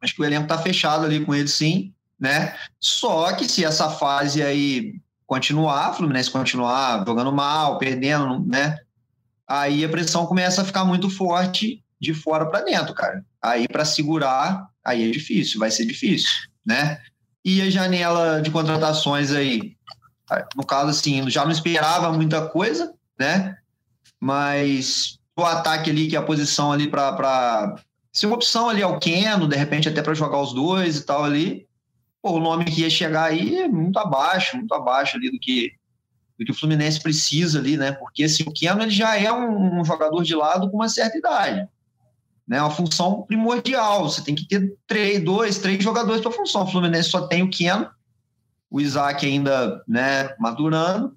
acho que o elenco está fechado ali com ele sim, né? Só que se essa fase aí continuar, Fluminense continuar jogando mal, perdendo, né? Aí a pressão começa a ficar muito forte de fora para dentro, cara. Aí para segurar, aí é difícil, vai ser difícil, né? E a janela de contratações aí, no caso assim, já não esperava muita coisa, né? Mas o ataque ali, que é a posição ali para ser uma opção ali ao Keno, de repente até para jogar os dois e tal ali. Pô, o nome que ia chegar aí é muito abaixo, muito abaixo ali do que do que o Fluminense precisa ali, né? Porque assim, o Keno ele já é um, um jogador de lado com uma certa idade né, uma função primordial. Você tem que ter três, dois, três jogadores para função. O Fluminense só tem o Keno, o Isaac ainda né, madurando.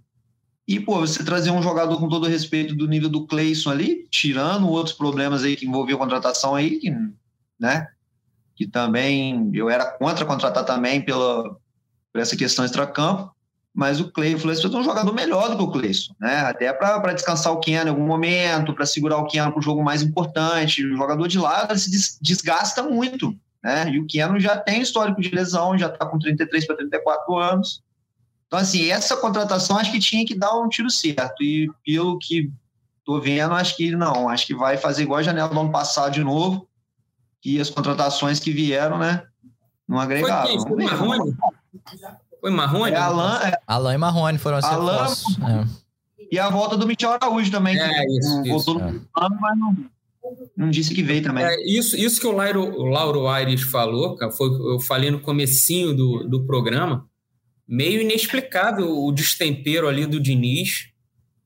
E, pô, você trazer um jogador com todo respeito do nível do Cleison ali, tirando outros problemas aí que envolviam a contratação aí, né? Que também eu era contra contratar também pela, por essa questão extra-campo mas o Clay, o Fluminense ter um jogador melhor do que o Cleison, né? Até para descansar o Keanu em algum momento, para segurar o Keanu para o jogo mais importante. O jogador de lado se desgasta muito, né? E o Keanu já tem histórico de lesão, já está com 33 para 34 anos. Então, assim, essa contratação acho que tinha que dar um tiro certo. E pelo que tô vendo, acho que não. Acho que vai fazer igual a janela do ano passado de novo. E as contratações que vieram, né? Não agregaram. Foi, foi foi Marrone? É Alan, é... Alan e Marrone foram os Alan, é. E a volta do Michel Araújo também. É, isso, voltou isso. no plano, mas não, não disse que veio também. É, isso, isso que o Lauro, o Lauro Aires falou, cara, foi eu falei no comecinho do, do programa, meio inexplicável o destempero ali do Diniz.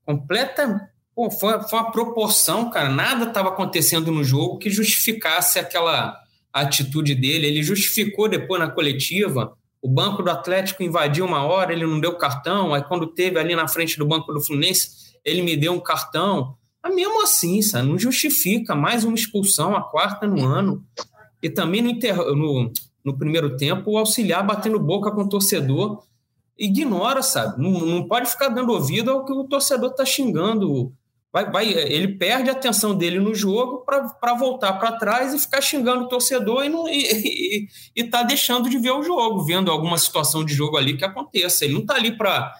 Completa. Pô, foi, foi uma proporção, cara. Nada estava acontecendo no jogo que justificasse aquela atitude dele. Ele justificou depois na coletiva o banco do Atlético invadiu uma hora, ele não deu cartão, aí quando teve ali na frente do banco do Fluminense, ele me deu um cartão. Mas mesmo assim, sabe, não justifica mais uma expulsão, a quarta no ano. E também no, inter... no, no primeiro tempo, o auxiliar batendo boca com o torcedor. Ignora, sabe? Não, não pode ficar dando ouvido ao que o torcedor está xingando vai, vai, ele perde a atenção dele no jogo para voltar para trás e ficar xingando o torcedor e, não, e, e, e tá deixando de ver o jogo, vendo alguma situação de jogo ali que aconteça. Ele não está ali para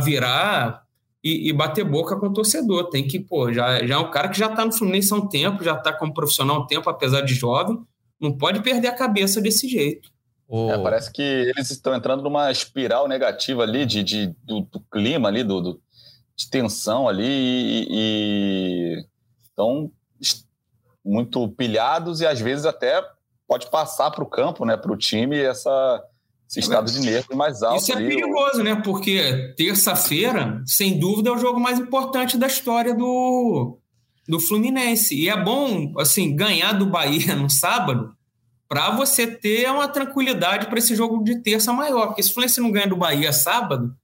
virar e, e, bater boca com o torcedor. Tem que, pô, já, já é um cara que já está no Fluminense há um tempo, já está como profissional há um tempo, apesar de jovem, não pode perder a cabeça desse jeito. É, parece que eles estão entrando numa espiral negativa ali de, de do, do, clima ali, do, do de tensão ali e, e estão muito pilhados e às vezes até pode passar para o campo, né, para o time essa esse estado de nervo mais alto. Isso é ali, perigoso, né? Porque terça-feira, sem dúvida, é o jogo mais importante da história do, do Fluminense. E é bom, assim, ganhar do Bahia [laughs] no sábado para você ter uma tranquilidade para esse jogo de terça maior. Porque se o Fluminense não ganha do Bahia sábado,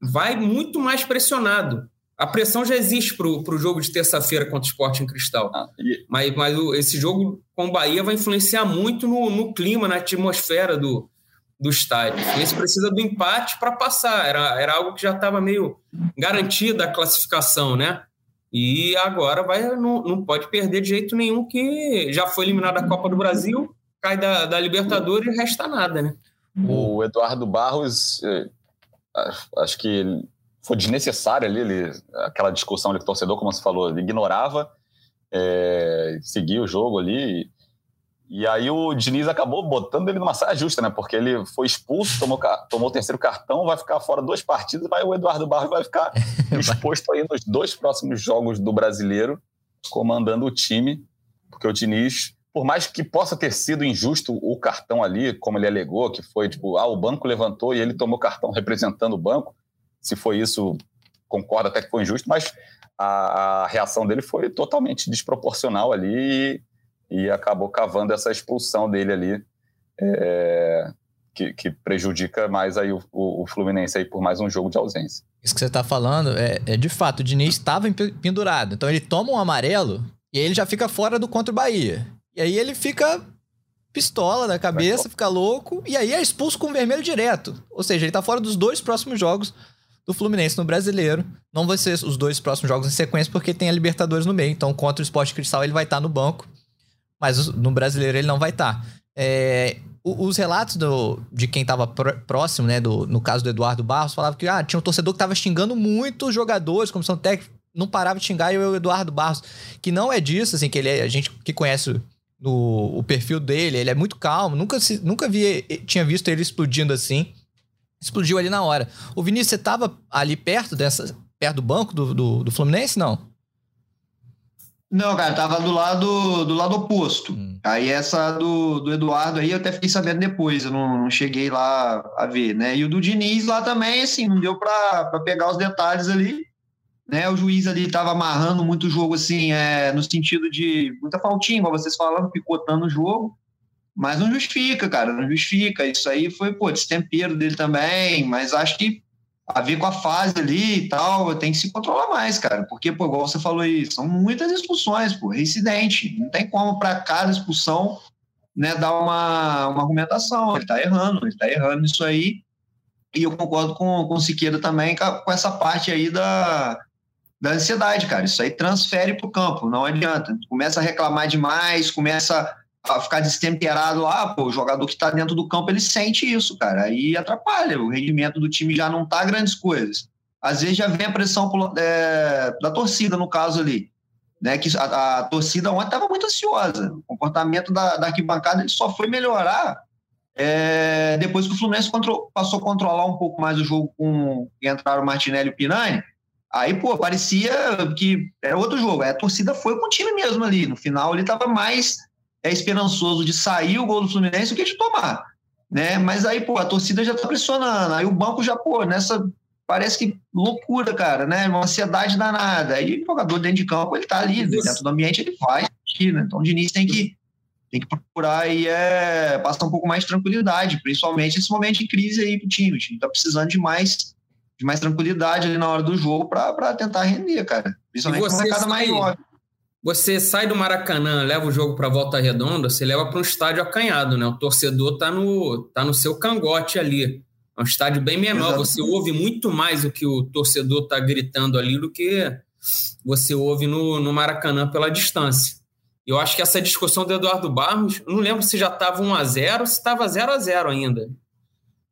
vai muito mais pressionado. A pressão já existe para o jogo de terça-feira contra o Sport em Cristal. Ah, e... Mas, mas o, esse jogo com o Bahia vai influenciar muito no, no clima, na atmosfera do, do estádio. Esse precisa do empate para passar. Era, era algo que já estava meio garantida a classificação, né? E agora vai, não, não pode perder de jeito nenhum, que já foi eliminado da Copa do Brasil, cai da, da Libertadores e resta nada, né? O Eduardo Barros eh, acho que foi desnecessário ali, ele, aquela discussão ali com o torcedor, como você falou, ele ignorava, é, seguia o jogo ali. E aí o Diniz acabou botando ele numa saia justa, né? Porque ele foi expulso, tomou, tomou o terceiro cartão, vai ficar fora duas partidas, vai o Eduardo Barros vai ficar [laughs] exposto aí nos dois próximos jogos do brasileiro, comandando o time, porque o Diniz por mais que possa ter sido injusto o cartão ali, como ele alegou, que foi tipo, ah, o banco levantou e ele tomou cartão [laughs] representando o banco, se foi isso, concordo até que foi injusto, mas a, a reação dele foi totalmente desproporcional ali e, e, acabou cavando essa expulsão dele ali, é, que, que, prejudica mais aí o, o, o, Fluminense aí por mais um jogo de ausência. Isso que você está falando é, é de fato, o Diniz estava pendurado, então ele toma um amarelo e ele já fica fora do contra o Bahia. E aí ele fica pistola da cabeça, fica louco, e aí é expulso com vermelho direto. Ou seja, ele tá fora dos dois próximos jogos do Fluminense no Brasileiro. Não vai ser os dois próximos jogos em sequência, porque tem a Libertadores no meio. Então, contra o Esporte Cristal, ele vai estar tá no banco. Mas no Brasileiro ele não vai estar. Tá. É... os relatos do, de quem estava próximo, né, do, no caso do Eduardo Barros, falavam que ah, tinha um torcedor que estava xingando muito os jogadores, comissão técnica, não parava de xingar e o Eduardo Barros, que não é disso, assim, que ele é, a gente que conhece no, o perfil dele, ele é muito calmo, nunca, se, nunca vi, tinha visto ele explodindo assim, explodiu ali na hora. O Vinícius, você estava ali perto dessa, perto do banco do, do, do Fluminense, não? Não, cara, tava do lado do lado oposto. Hum. Aí essa do, do Eduardo aí eu até fiquei sabendo depois, eu não, não, cheguei lá a ver, né? E o do Diniz lá também, assim, não deu para pegar os detalhes ali. Né, o juiz ali estava amarrando muito o jogo, assim, é, no sentido de muita faltinha, igual vocês falando, picotando o jogo, mas não justifica, cara, não justifica. Isso aí foi, pô, destempero dele também, mas acho que a ver com a fase ali e tal, tem que se controlar mais, cara. Porque, pô, igual você falou aí, são muitas expulsões, pô, reincidente. Não tem como para cada expulsão né, dar uma, uma argumentação. Ele tá errando, ele tá errando nisso aí. E eu concordo com, com o Siqueira também com essa parte aí da, da ansiedade, cara. Isso aí transfere pro campo, não adianta. Começa a reclamar demais, começa a ficar destemperado lá, pô, o jogador que está dentro do campo, ele sente isso, cara, aí atrapalha, o rendimento do time já não tá grandes coisas. Às vezes já vem a pressão é, da torcida, no caso ali, né, que a, a torcida ontem estava muito ansiosa, o comportamento da, da arquibancada ele só foi melhorar é, depois que o Fluminense control, passou a controlar um pouco mais o jogo com entraram o Martinelli e o Pinani, aí, pô, parecia que era outro jogo, a torcida foi com o time mesmo ali, no final ele estava mais é esperançoso de sair o gol do Fluminense do que de tomar. Né? Mas aí, pô, a torcida já tá pressionando. Aí o banco já, pô, nessa. Parece que loucura, cara, né? Uma ansiedade danada. Aí o jogador dentro de campo, ele tá ali, dentro do ambiente, ele vai né? Então o Diniz tem que, tem que procurar e é, passar um pouco mais de tranquilidade, principalmente nesse momento de crise aí pro time. O time tá precisando de mais, de mais tranquilidade ali na hora do jogo para tentar render, cara. Principalmente com mais você sai do Maracanã, leva o jogo para Volta Redonda, você leva para um estádio acanhado, né? O torcedor tá no, tá no seu cangote ali. É um estádio bem menor, você ouve muito mais o que o torcedor tá gritando ali do que você ouve no, no Maracanã pela distância. Eu acho que essa discussão do Eduardo Barros, não lembro se já estava 1 a 0 se estava 0 a 0 ainda.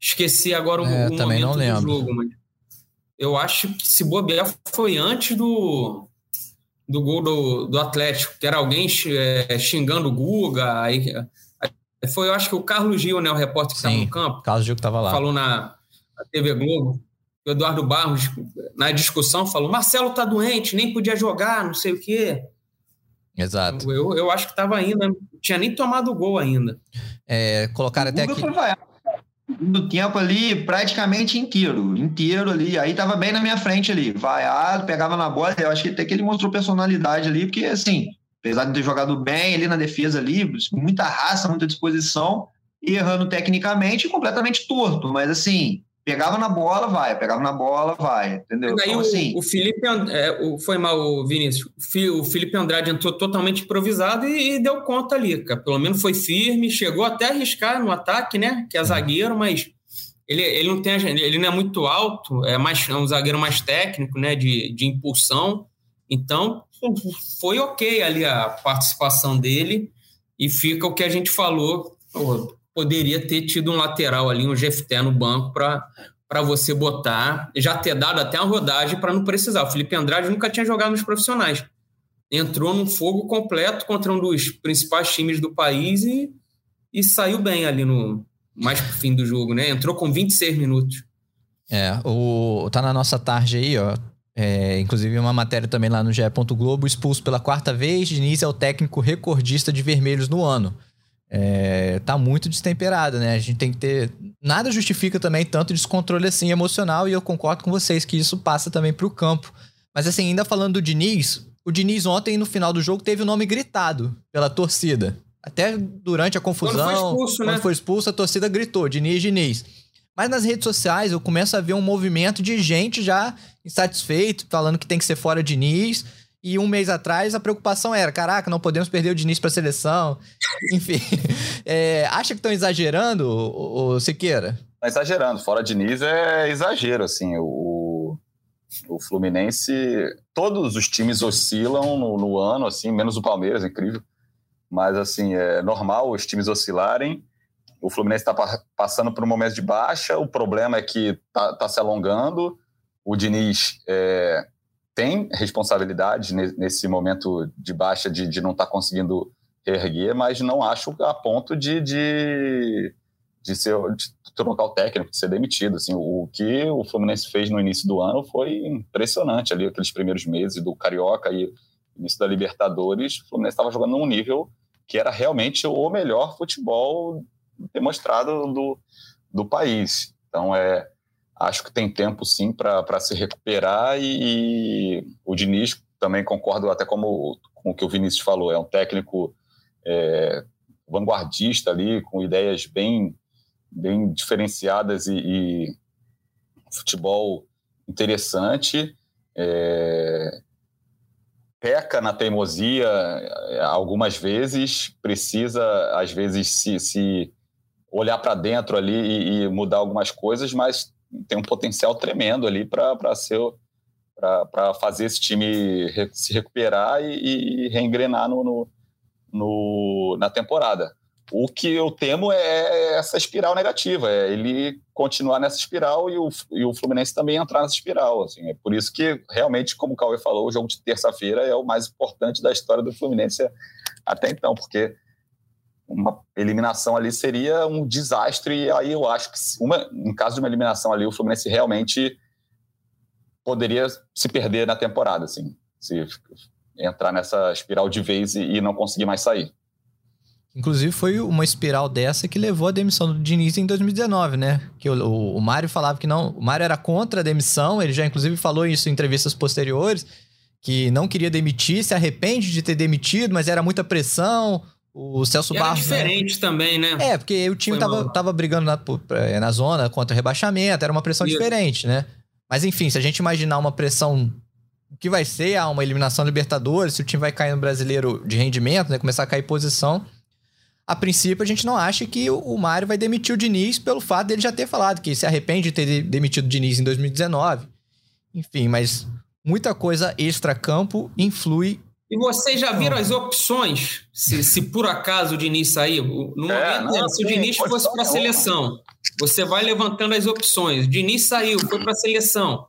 Esqueci agora o, é, o momento não lembro. do jogo, mas eu acho que se bobear foi antes do do gol do, do Atlético, que era alguém é, xingando o Guga. Aí, aí foi, eu acho que o Carlos Gil, né, o repórter que estava no campo. Carlos Gil que estava lá. Falou na, na TV Globo. O Eduardo Barros, na discussão, falou: Marcelo tá doente, nem podia jogar, não sei o quê. Exato. Eu, eu acho que estava ainda, não tinha nem tomado o gol ainda. É, colocaram até aqui. Foi no tempo ali praticamente inteiro, inteiro ali. Aí tava bem na minha frente ali, vaiado, pegava na bola. Eu acho que até que ele mostrou personalidade ali, porque assim, apesar de ter jogado bem ali na defesa ali, muita raça, muita disposição, errando tecnicamente completamente torto, mas assim, pegava na bola, vai, pegava na bola, vai, entendeu? Aí então, assim, o, Felipe, é, o, foi mal, Vinícius, o Felipe Andrade entrou totalmente improvisado e, e, deu conta ali, cara. Pelo menos foi firme, chegou até a arriscar no ataque, né? Que é zagueiro, mas ele, ele não tem, ele não é muito alto, é mais é um zagueiro mais técnico, né? De, de impulsão. Então foi ok ali a participação dele e fica o que a gente falou poderia ter tido um lateral ali, um Jefté no banco para você botar, já ter dado até uma rodagem para não precisar. O Felipe Andrade nunca tinha jogado nos profissionais. Entrou num fogo completo contra um dos principais times do país e, e saiu bem ali no mais pro fim do jogo, né? Entrou com 26 minutos. É, o, tá na nossa tarde aí, ó. É, inclusive uma matéria também lá no GE. Globo, expulso pela quarta vez, Diniz é o técnico recordista de vermelhos no ano é, tá muito destemperado, né? A gente tem que ter. Nada justifica também tanto descontrole assim emocional, e eu concordo com vocês que isso passa também pro campo. Mas assim, ainda falando do Diniz, o Diniz ontem, no final do jogo, teve o nome gritado pela torcida. Até durante a confusão. Quando foi expulso, quando né? foi expulso, a torcida gritou: Diniz, Diniz. Mas nas redes sociais eu começo a ver um movimento de gente já insatisfeito, falando que tem que ser fora Diniz. E um mês atrás a preocupação era: caraca, não podemos perder o Diniz para a seleção. [laughs] Enfim, é, acha que estão exagerando, o, Siqueira? Tá exagerando. Fora Diniz é exagero, assim. O, o Fluminense, todos os times oscilam no, no ano, assim, menos o Palmeiras, é incrível. Mas, assim, é normal os times oscilarem. o Fluminense está passando por um momento de baixa, o problema é que está tá se alongando, o Diniz é, tem responsabilidade nesse momento de baixa de, de não estar tá conseguindo reerguer, mas não acho a ponto de, de, de, ser, de trocar o técnico, de ser demitido. Assim, o que o Fluminense fez no início do ano foi impressionante ali, aqueles primeiros meses do Carioca e início da Libertadores, o Fluminense estava jogando num nível que era realmente o melhor futebol demonstrado do, do país. Então, é, acho que tem tempo sim para se recuperar e, e, o Diniz também concordo até como com o que o Vinícius falou, é um técnico é, vanguardista ali, com ideias bem, bem diferenciadas e, e futebol interessante. É, peca na teimosia é, algumas vezes, precisa, às vezes, se, se olhar para dentro ali e, e, mudar algumas coisas, mas tem um potencial tremendo ali para ser para fazer esse time se recuperar e, e reengrenar no, no, no, na temporada. O que eu temo é essa espiral negativa, é ele continuar nessa espiral e o, e o Fluminense também entrar nessa espiral. Assim. É por isso que, realmente, como o Cauê falou, o jogo de terça-feira é o mais importante da história do Fluminense até então, porque uma eliminação ali seria um desastre. E aí eu acho que, uma, em caso de uma eliminação ali, o Fluminense realmente poderia se perder na temporada, assim, se entrar nessa espiral de vez e, e não conseguir mais sair. Inclusive, foi uma espiral dessa que levou à demissão do Diniz em 2019, né? Que o, o, o Mário falava que não. O Mário era contra a demissão, ele já, inclusive, falou isso em entrevistas posteriores, que não queria demitir, se arrepende de ter demitido, mas era muita pressão. O Celso Barros. Era né? diferente né? também, né? É, porque o time tava, tava brigando na, é, na zona contra o rebaixamento, era uma pressão isso. diferente, né? Mas enfim, se a gente imaginar uma pressão o que vai ser ah, uma eliminação Libertadores, se o time vai cair no brasileiro de rendimento, né? Começar a cair posição a princípio, a gente não acha que o Mário vai demitir o Diniz pelo fato dele já ter falado que se arrepende de ter demitido o Diniz em 2019. Enfim, mas muita coisa extra-campo influi. E vocês já viram as opções? Se, se por acaso o Diniz sair? No é, momento, não, se o Diniz fosse para a seleção, você vai levantando as opções. O Diniz saiu, foi para a seleção.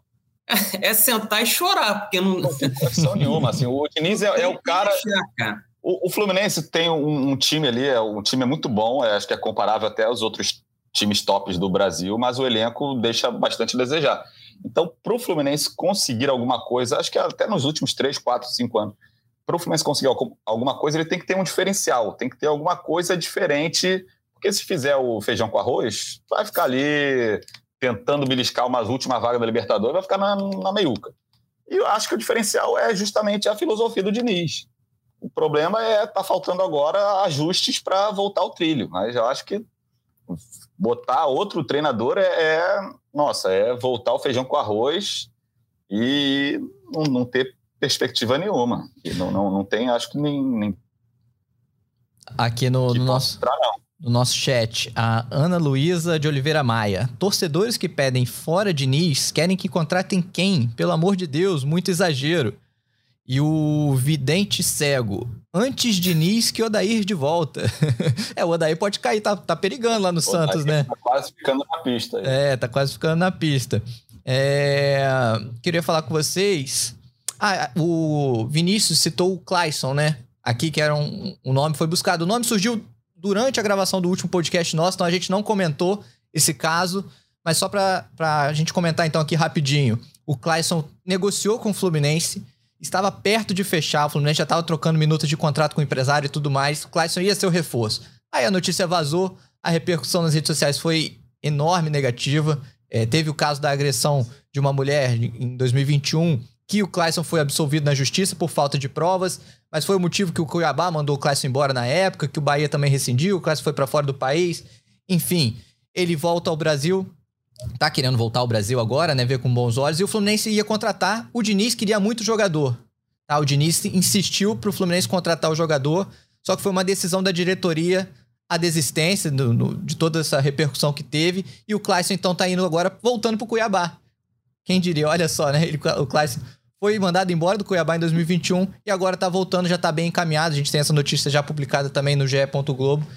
[laughs] É sentar e chorar, porque não. Não tem condição nenhuma. Assim, o Diniz é, é o cara. O, o Fluminense tem um, um, time ali, é, um time muito bom, é, acho que é comparável até aos outros times tops do Brasil, mas o elenco deixa bastante a desejar. Então, para o Fluminense conseguir alguma coisa, acho que até nos últimos 3, 4, 5 anos, para o Fluminense conseguir alguma coisa, ele tem que ter um diferencial, tem que ter alguma coisa diferente, porque se fizer o feijão com arroz, vai ficar ali tentando beliscar uma última vaga da Libertadores, vai ficar na, na meiuca. E eu acho que o diferencial é justamente a filosofia do Diniz. O problema é tá faltando agora ajustes para voltar ao trilho. Mas eu acho que botar outro treinador é, é nossa, é voltar o feijão com arroz e não, não ter perspectiva nenhuma. E não, não, não tem, acho que nem. nem Aqui no, no nosso. Entrar, no nosso chat, a Ana Luísa de Oliveira Maia. Torcedores que pedem fora de Nis querem que contratem quem? Pelo amor de Deus, muito exagero. E o Vidente Cego. Antes de Nis que Odair de volta. [laughs] é, o Odair pode cair, tá, tá perigando lá no o Santos, né? Tá quase ficando na pista. Aí. É, tá quase ficando na pista. É... Queria falar com vocês. Ah, o Vinícius citou o Clayson, né? Aqui, que era um, um nome, foi buscado. O nome surgiu durante a gravação do último podcast nosso, então a gente não comentou esse caso. Mas só pra, pra gente comentar então aqui rapidinho. O Clayson negociou com o Fluminense estava perto de fechar, o Fluminense já estava trocando minutos de contrato com o empresário e tudo mais, o Clayson ia ser o reforço. Aí a notícia vazou, a repercussão nas redes sociais foi enorme, negativa. É, teve o caso da agressão de uma mulher em 2021, que o Clayson foi absolvido na justiça por falta de provas, mas foi o motivo que o Cuiabá mandou o Clayson embora na época, que o Bahia também rescindiu, o Clayson foi para fora do país. Enfim, ele volta ao Brasil, tá querendo voltar ao Brasil agora, né? Ver com bons olhos. E o Fluminense ia contratar. O Diniz queria muito jogador. Tá? O Diniz insistiu pro Fluminense contratar o jogador. Só que foi uma decisão da diretoria a desistência do, de toda essa repercussão que teve. E o Clayson, então, tá indo agora, voltando pro Cuiabá. Quem diria? Olha só, né? Ele, o Clayson foi mandado embora do Cuiabá em 2021 e agora tá voltando, já tá bem encaminhado. A gente tem essa notícia já publicada também no GE. Globo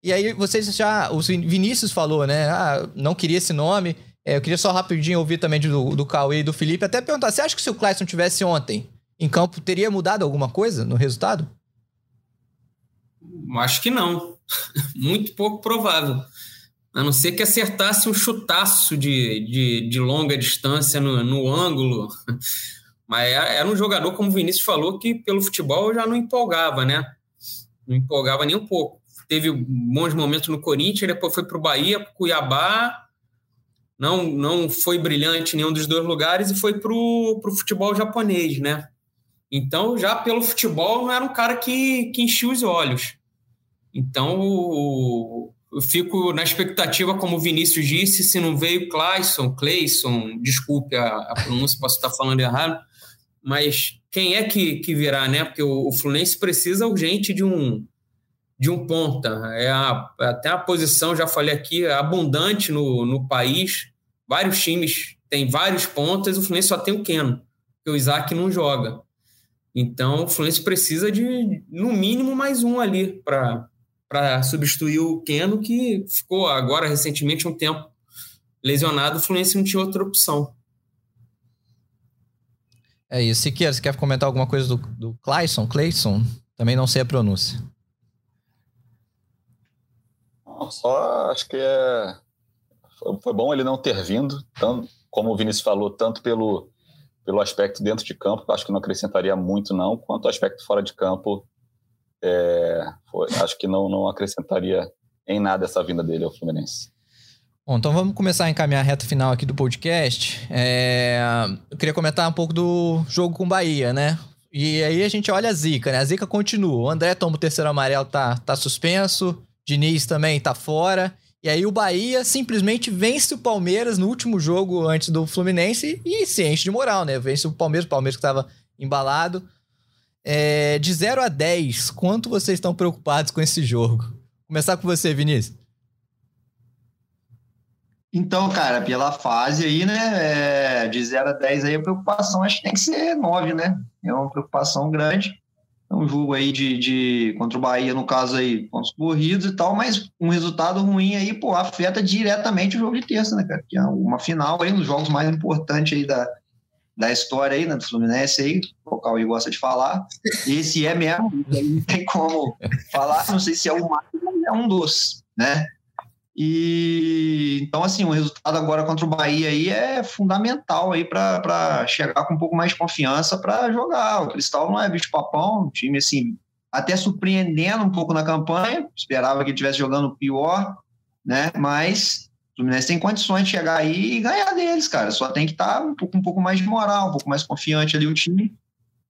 E aí vocês já. O Vinícius falou, né? Ah, não queria esse nome. É, eu queria só rapidinho ouvir também do, do Cauê e do Felipe. Até perguntar: você acha que se o Clayson tivesse ontem em campo, teria mudado alguma coisa no resultado? Acho que não. [laughs] Muito pouco provável. A não ser que acertasse um chutaço de, de, de longa distância no, no ângulo. Mas era um jogador, como o Vinícius falou, que pelo futebol já não empolgava, né? Não empolgava nem um pouco. Teve bons momentos no Corinthians, depois foi para o Bahia, para Cuiabá. Não, não foi brilhante em nenhum dos dois lugares e foi para o futebol japonês, né? Então, já pelo futebol, não era um cara que, que enchia os olhos. Então, eu fico na expectativa, como o Vinícius disse, se não veio Clayson, Clayson, desculpe a, a pronúncia, posso estar falando errado, mas quem é que, que virá, né? Porque o, o Fluminense precisa urgente de um de um ponta. É a, até a posição, já falei aqui, é abundante no, no país. Vários times têm vários pontas, o Fluminense só tem o Keno, porque o Isaac não joga. Então, o Fluminense precisa de, no mínimo, mais um ali para substituir o Keno, que ficou agora, recentemente, um tempo lesionado. O Fluminense não tinha outra opção. É isso. Siqueira, você quer comentar alguma coisa do, do Clayson? Clayson? Também não sei a pronúncia. Só acho que é... foi bom ele não ter vindo, tanto, como o Vinícius falou, tanto pelo pelo aspecto dentro de campo, acho que não acrescentaria muito, não, quanto o aspecto fora de campo, é, foi, acho que não, não acrescentaria em nada essa vinda dele ao Fluminense. Bom, então vamos começar a encaminhar a reta final aqui do podcast. É, eu queria comentar um pouco do jogo com Bahia, né? E aí a gente olha a zica, né? A zica continua. O André toma o terceiro amarelo, tá, tá suspenso. Diniz também tá fora. E aí o Bahia simplesmente vence o Palmeiras no último jogo antes do Fluminense e se enche de moral, né? Vence o Palmeiras, o Palmeiras que estava embalado. É, de 0 a 10, quanto vocês estão preocupados com esse jogo? Começar com você, Vinícius. Então, cara, pela fase aí, né? É, de 0 a 10 aí, a preocupação acho que tem que ser 9, né? É uma preocupação grande. É um jogo aí de, de contra o Bahia, no caso aí, pontos corridos e tal, mas um resultado ruim aí, pô, afeta diretamente o jogo de terça, né, cara? Que é uma final aí, um dos jogos mais importantes aí da, da história aí, né, do Fluminense aí, o Cauê gosta de falar. Esse é mesmo, não tem como falar, não sei se é o mais, é um dos, né? E então, assim, o resultado agora contra o Bahia aí é fundamental aí para chegar com um pouco mais de confiança para jogar. O Cristal não é bicho-papão, um time assim, até surpreendendo um pouco na campanha. Esperava que ele estivesse jogando pior, né? Mas o Fluminense tem condições de chegar aí e ganhar deles, cara. Só tem que estar tá um pouco, um pouco mais de moral, um pouco mais confiante ali o time,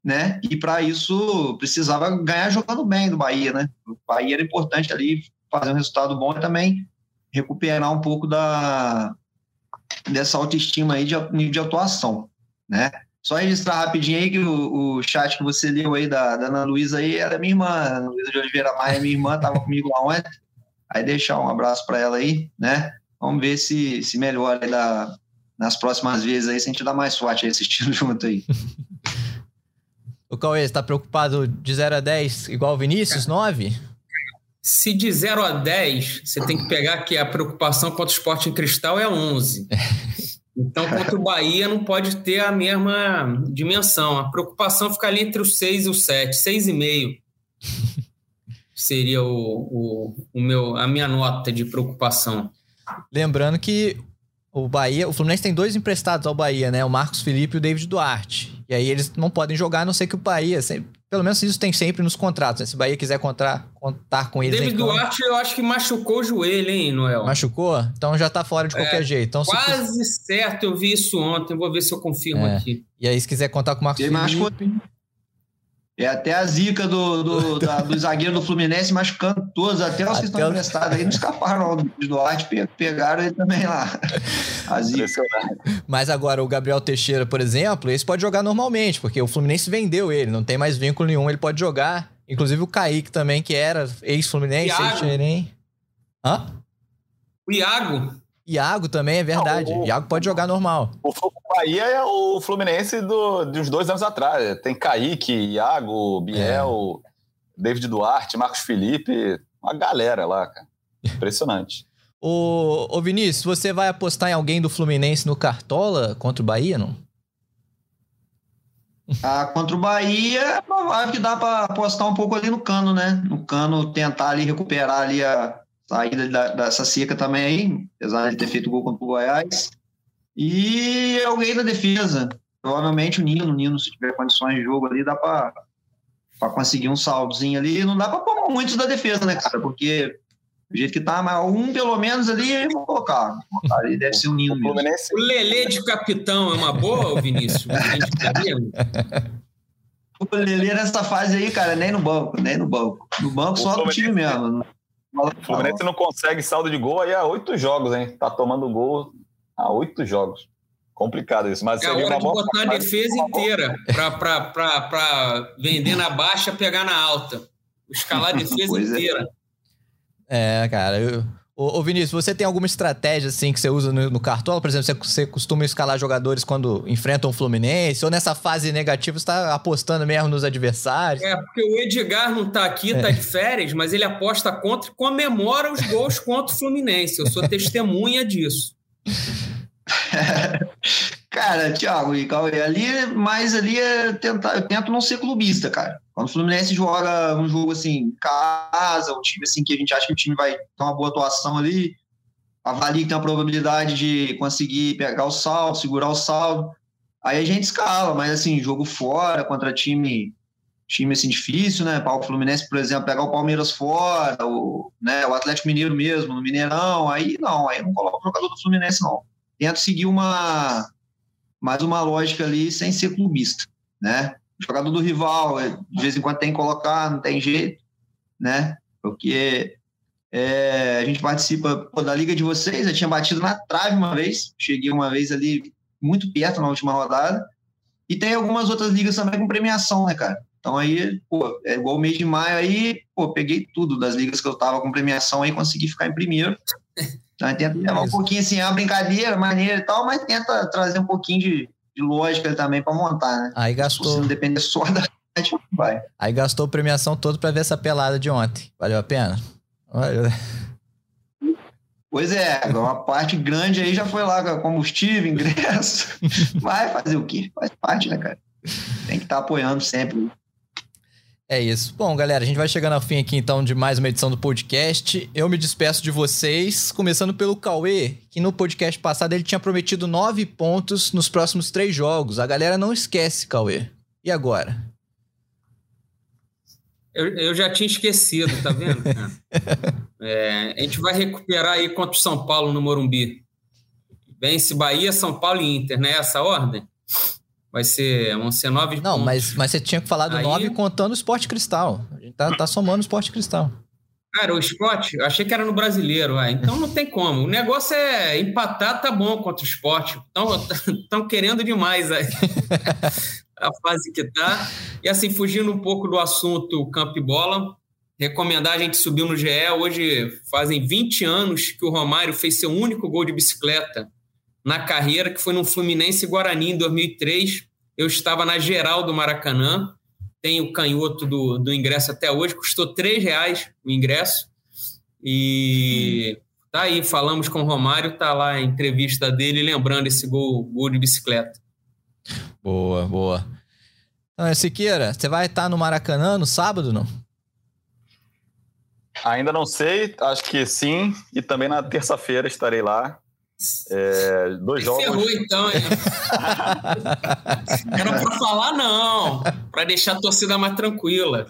né? E para isso precisava ganhar jogando bem do Bahia, né? O Bahia era importante ali fazer um resultado bom e também recuperar um pouco da, dessa autoestima aí de nível de atuação, né? Só registrar rapidinho aí que o, o chat que você leu aí da, da Ana Luísa aí era minha irmã, Ana Luísa de Oliveira Maia, minha irmã, estava comigo lá ontem. Aí deixar um abraço para ela aí, né? Vamos ver se, se melhora aí da, nas próximas vezes aí, se a gente dá mais sorte aí assistindo [laughs] junto aí. o Cauê, você tá preocupado de 0 a 10 igual o Vinícius, 9? Se de 0 a 10, você tem que pegar que a preocupação contra o esporte em cristal é 11. Então, contra o Bahia não pode ter a mesma dimensão. A preocupação fica ali entre o 6 e o 7, 6,5 seria o, o, o, meu, a minha nota de preocupação. Lembrando que o Bahia, o Fluminense tem dois emprestados ao Bahia, né? O Marcos Felipe e o David Duarte. E aí eles não podem jogar, a não ser que o Bahia pelo menos isso tem sempre nos contratos. Né? Se o Bahia quiser contar, contar com eles. David Duarte, eu acho que machucou o joelho, hein, Noel? Machucou? Então já tá fora de é, qualquer jeito. Então, quase se... certo, eu vi isso ontem. Vou ver se eu confirmo é. aqui. E aí, se quiser contar com o Marcos Felipe... machucou. É até a zica do, do, [laughs] da, do zagueiro do Fluminense machucando todos, até os que estão emprestados aí não escaparam do Duarte, pegaram ele também lá. [laughs] A zica. Mas agora o Gabriel Teixeira, por exemplo, esse pode jogar normalmente, porque o Fluminense vendeu ele, não tem mais vínculo nenhum, ele pode jogar. Inclusive o Kaique também, que era ex-Fluminense, ex-Xerém. Hã? O Iago. Iago também, é verdade. Não, o, Iago pode jogar normal. O, Bahia é o Fluminense do, dos dois anos atrás. Tem Kaique, Iago, Biel, é. David Duarte, Marcos Felipe, uma galera lá, cara. Impressionante. [laughs] Ô, ô Vinícius, você vai apostar em alguém do Fluminense no Cartola contra o Bahia, não? Ah, contra o Bahia, provável que dá para apostar um pouco ali no Cano, né? No Cano tentar ali recuperar ali a saída da, dessa seca também aí, apesar de ter feito gol contra o Goiás. E alguém da defesa, provavelmente o Nino, o Nino se tiver condições de jogo ali, dá para conseguir um saldozinho ali. Não dá para pôr muitos da defesa, né, cara? Porque do jeito que tá, mas um pelo menos ali, vou colocar. Ali deve ser um ninho mesmo. O Lelê de capitão é uma boa, Vinícius? [laughs] o Lelê nessa fase aí, cara, nem no banco, nem no banco. No banco o só do time mesmo. O Fluminense não consegue saldo de gol aí há oito jogos, hein? Tá tomando gol há oito jogos. Complicado isso, mas é hora de botar a defesa inteira para vender na baixa, pegar na alta. Escalar a [laughs] defesa é. inteira. É. É, cara. Eu... Ô, ô, Vinícius, você tem alguma estratégia assim que você usa no, no Cartola? Por exemplo, você, você costuma escalar jogadores quando enfrentam o Fluminense? Ou nessa fase negativa você está apostando mesmo nos adversários? É, porque o Edgar não está aqui, está é. de férias, mas ele aposta contra e comemora os gols contra o Fluminense. Eu sou testemunha disso. [laughs] Cara, Thiago e Cauê, ali, mas ali é tentar, eu tento não ser clubista, cara. Quando o Fluminense joga um jogo assim, casa, um time assim que a gente acha que o time vai ter uma boa atuação ali, avalia que tem a probabilidade de conseguir pegar o saldo, segurar o saldo, aí a gente escala, mas assim, jogo fora, contra time time assim difícil, né? O Fluminense, por exemplo, pegar o Palmeiras fora, o, né, o Atlético Mineiro mesmo, no Mineirão, aí não, aí não coloca o jogador do Fluminense, não. Tento seguir uma mais uma lógica ali sem ser clubista, né? O jogador do rival, é, de vez em quando tem que colocar, não tem jeito, né? Porque é, a gente participa pô, da liga de vocês, eu tinha batido na trave uma vez, cheguei uma vez ali muito perto na última rodada, e tem algumas outras ligas também com premiação, né, cara? Então aí, pô, é igual o mês de maio aí, pô, peguei tudo das ligas que eu tava com premiação aí, consegui ficar em primeiro. Então, tenta levar um pouquinho assim, é uma brincadeira, maneira e tal, mas tenta trazer um pouquinho de, de lógica também para montar, né? Aí gastou. Se não depender só da gente, vai. Aí gastou a premiação toda para ver essa pelada de ontem. Valeu a pena? Valeu. Pois é, uma parte grande aí já foi lá, combustível, ingresso. [laughs] Vai fazer o quê? Faz parte, né, cara? Tem que estar tá apoiando sempre. É isso. Bom, galera, a gente vai chegando ao fim aqui então de mais uma edição do podcast. Eu me despeço de vocês, começando pelo Cauê, que no podcast passado ele tinha prometido nove pontos nos próximos três jogos. A galera não esquece, Cauê. E agora? Eu, eu já tinha esquecido, tá vendo? [laughs] é, a gente vai recuperar aí contra o São Paulo no Morumbi. Vence Bahia, São Paulo e Inter, né? Essa ordem? Vai ser, vão ser nove Não, pontos. mas, mas você tinha que falar do Aí... nove contando o esporte cristal. A gente tá, tá somando o esporte cristal. Cara, o esporte, eu achei que era no brasileiro, então não tem como. O negócio é empatar, tá bom contra o esporte. Estão [laughs] querendo demais aí. [laughs] a fase que tá. E assim, fugindo um pouco do assunto campo e bola, recomendar a gente subir no GE. Hoje fazem 20 anos que o Romário fez seu único gol de bicicleta na carreira, que foi no Fluminense Guarani em 2003. Eu estava na geral do Maracanã, tenho o canhoto do, do ingresso até hoje, custou três reais o ingresso. E tá aí, falamos com o Romário, tá lá a entrevista dele lembrando esse gol, gol de bicicleta. Boa, boa. Então, Siqueira, você vai estar no Maracanã no sábado, não? Ainda não sei, acho que sim. E também na terça-feira estarei lá. É, dois jogos. Ferrou então, hein? [laughs] Era pra falar, não. Pra deixar a torcida mais tranquila.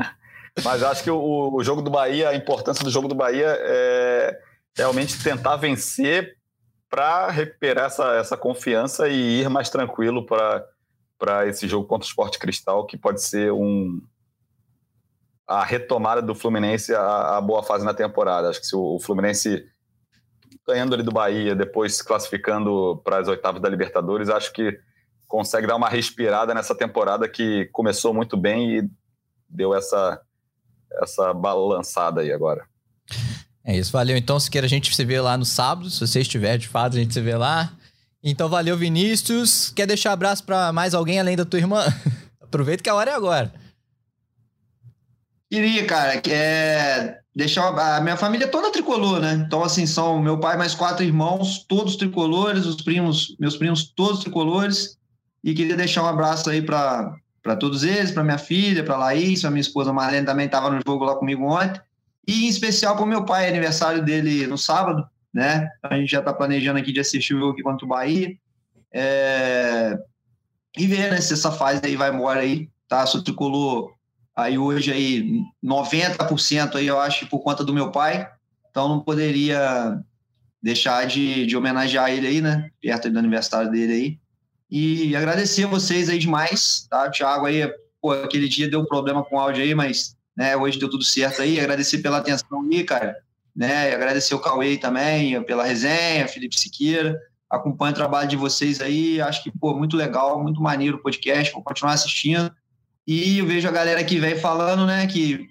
[laughs] Mas acho que o, o, jogo do Bahia, a importância do jogo do Bahia é realmente tentar vencer para recuperar essa, essa confiança e ir mais tranquilo para esse jogo contra o Sport Cristal, que pode ser um, a retomada do Fluminense a, a boa fase na temporada. Acho que se o, o Fluminense ganhando ali do Bahia, depois se classificando para as oitavas da Libertadores, acho que consegue dar uma respirada nessa temporada que começou muito bem e deu essa, essa balançada aí agora. É isso, valeu. Então, se quer a gente se vê lá no sábado, se você estiver de fato, a gente se vê lá. Então, valeu, Vinícius. Quer deixar abraço para mais alguém além da tua irmã? [laughs] Aproveita que a hora é agora. Queria, cara, que é deixar a minha família toda tricolor, né? Então, assim, são meu pai mais quatro irmãos, todos tricolores, os primos, meus primos todos tricolores. E queria deixar um abraço aí para todos eles, para minha filha, para Laís, a minha esposa Marlene também estava no jogo lá comigo ontem. E em especial para o meu pai, aniversário dele no sábado, né? A gente já está planejando aqui de assistir o jogo aqui contra o Bahia. É... E ver, né, se essa fase aí vai embora aí, tá? Sou tricolor Aí hoje aí 90% aí eu acho por conta do meu pai. Então não poderia deixar de, de homenagear ele aí, né? Perto do aniversário dele aí. E agradecer a vocês aí demais, tá? O Thiago aí, pô, aquele dia deu um problema com o áudio aí, mas né, hoje deu tudo certo aí. Agradecer pela atenção aí, cara. Né? Agradecer o Cauê também pela resenha, Felipe Siqueira. Acompanho o trabalho de vocês aí. Acho que, pô, muito legal, muito maneiro o podcast. Vou continuar assistindo. E eu vejo a galera que vem falando, né, que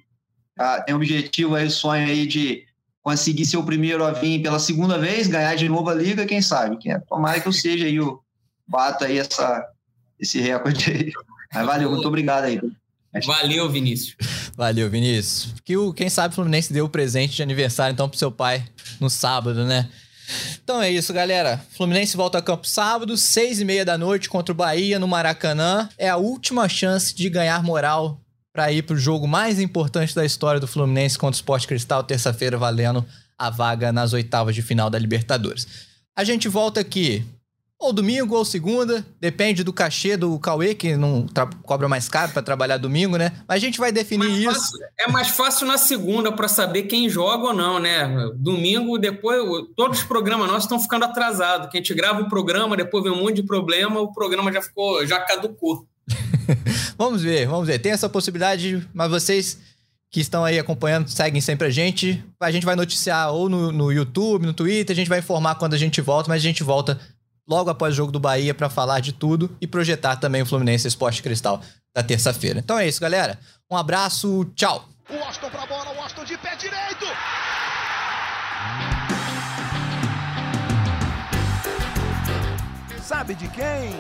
ah, tem o objetivo aí, o sonho aí de conseguir ser o primeiro a vir pela segunda vez, ganhar de novo a liga, quem sabe? Quem é? Tomara que eu seja aí o bato aí essa, esse recorde aí. Mas valeu, muito obrigado aí. Valeu, Vinícius. Valeu, Vinícius. Que o, quem sabe o Fluminense deu o presente de aniversário então pro seu pai no sábado, né? Então é isso, galera. Fluminense volta a campo sábado, seis e meia da noite contra o Bahia no Maracanã. É a última chance de ganhar moral para ir pro jogo mais importante da história do Fluminense contra o Sport Cristal, terça-feira, valendo a vaga nas oitavas de final da Libertadores. A gente volta aqui ou domingo ou segunda, depende do cachê do Cauê, que não cobra mais caro para trabalhar domingo, né? Mas a gente vai definir mais isso. Fácil, é mais fácil na segunda para saber quem joga ou não, né? Domingo, depois, todos os programas nossos estão ficando atrasados. Que a gente grava o programa, depois vem um monte de problema, o programa já ficou, já caducou. [laughs] vamos ver, vamos ver. Tem essa possibilidade, mas vocês que estão aí acompanhando, seguem sempre a gente. A gente vai noticiar ou no, no YouTube, no Twitter, a gente vai informar quando a gente volta, mas a gente volta logo após o jogo do Bahia para falar de tudo e projetar também o Fluminense Esporte Cristal da terça-feira. Então é isso, galera. Um abraço, tchau. O Austin pra bola, o Austin de pé direito. Sabe de quem?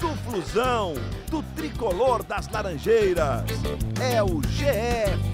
Do Flusão, do tricolor das Laranjeiras. É o GE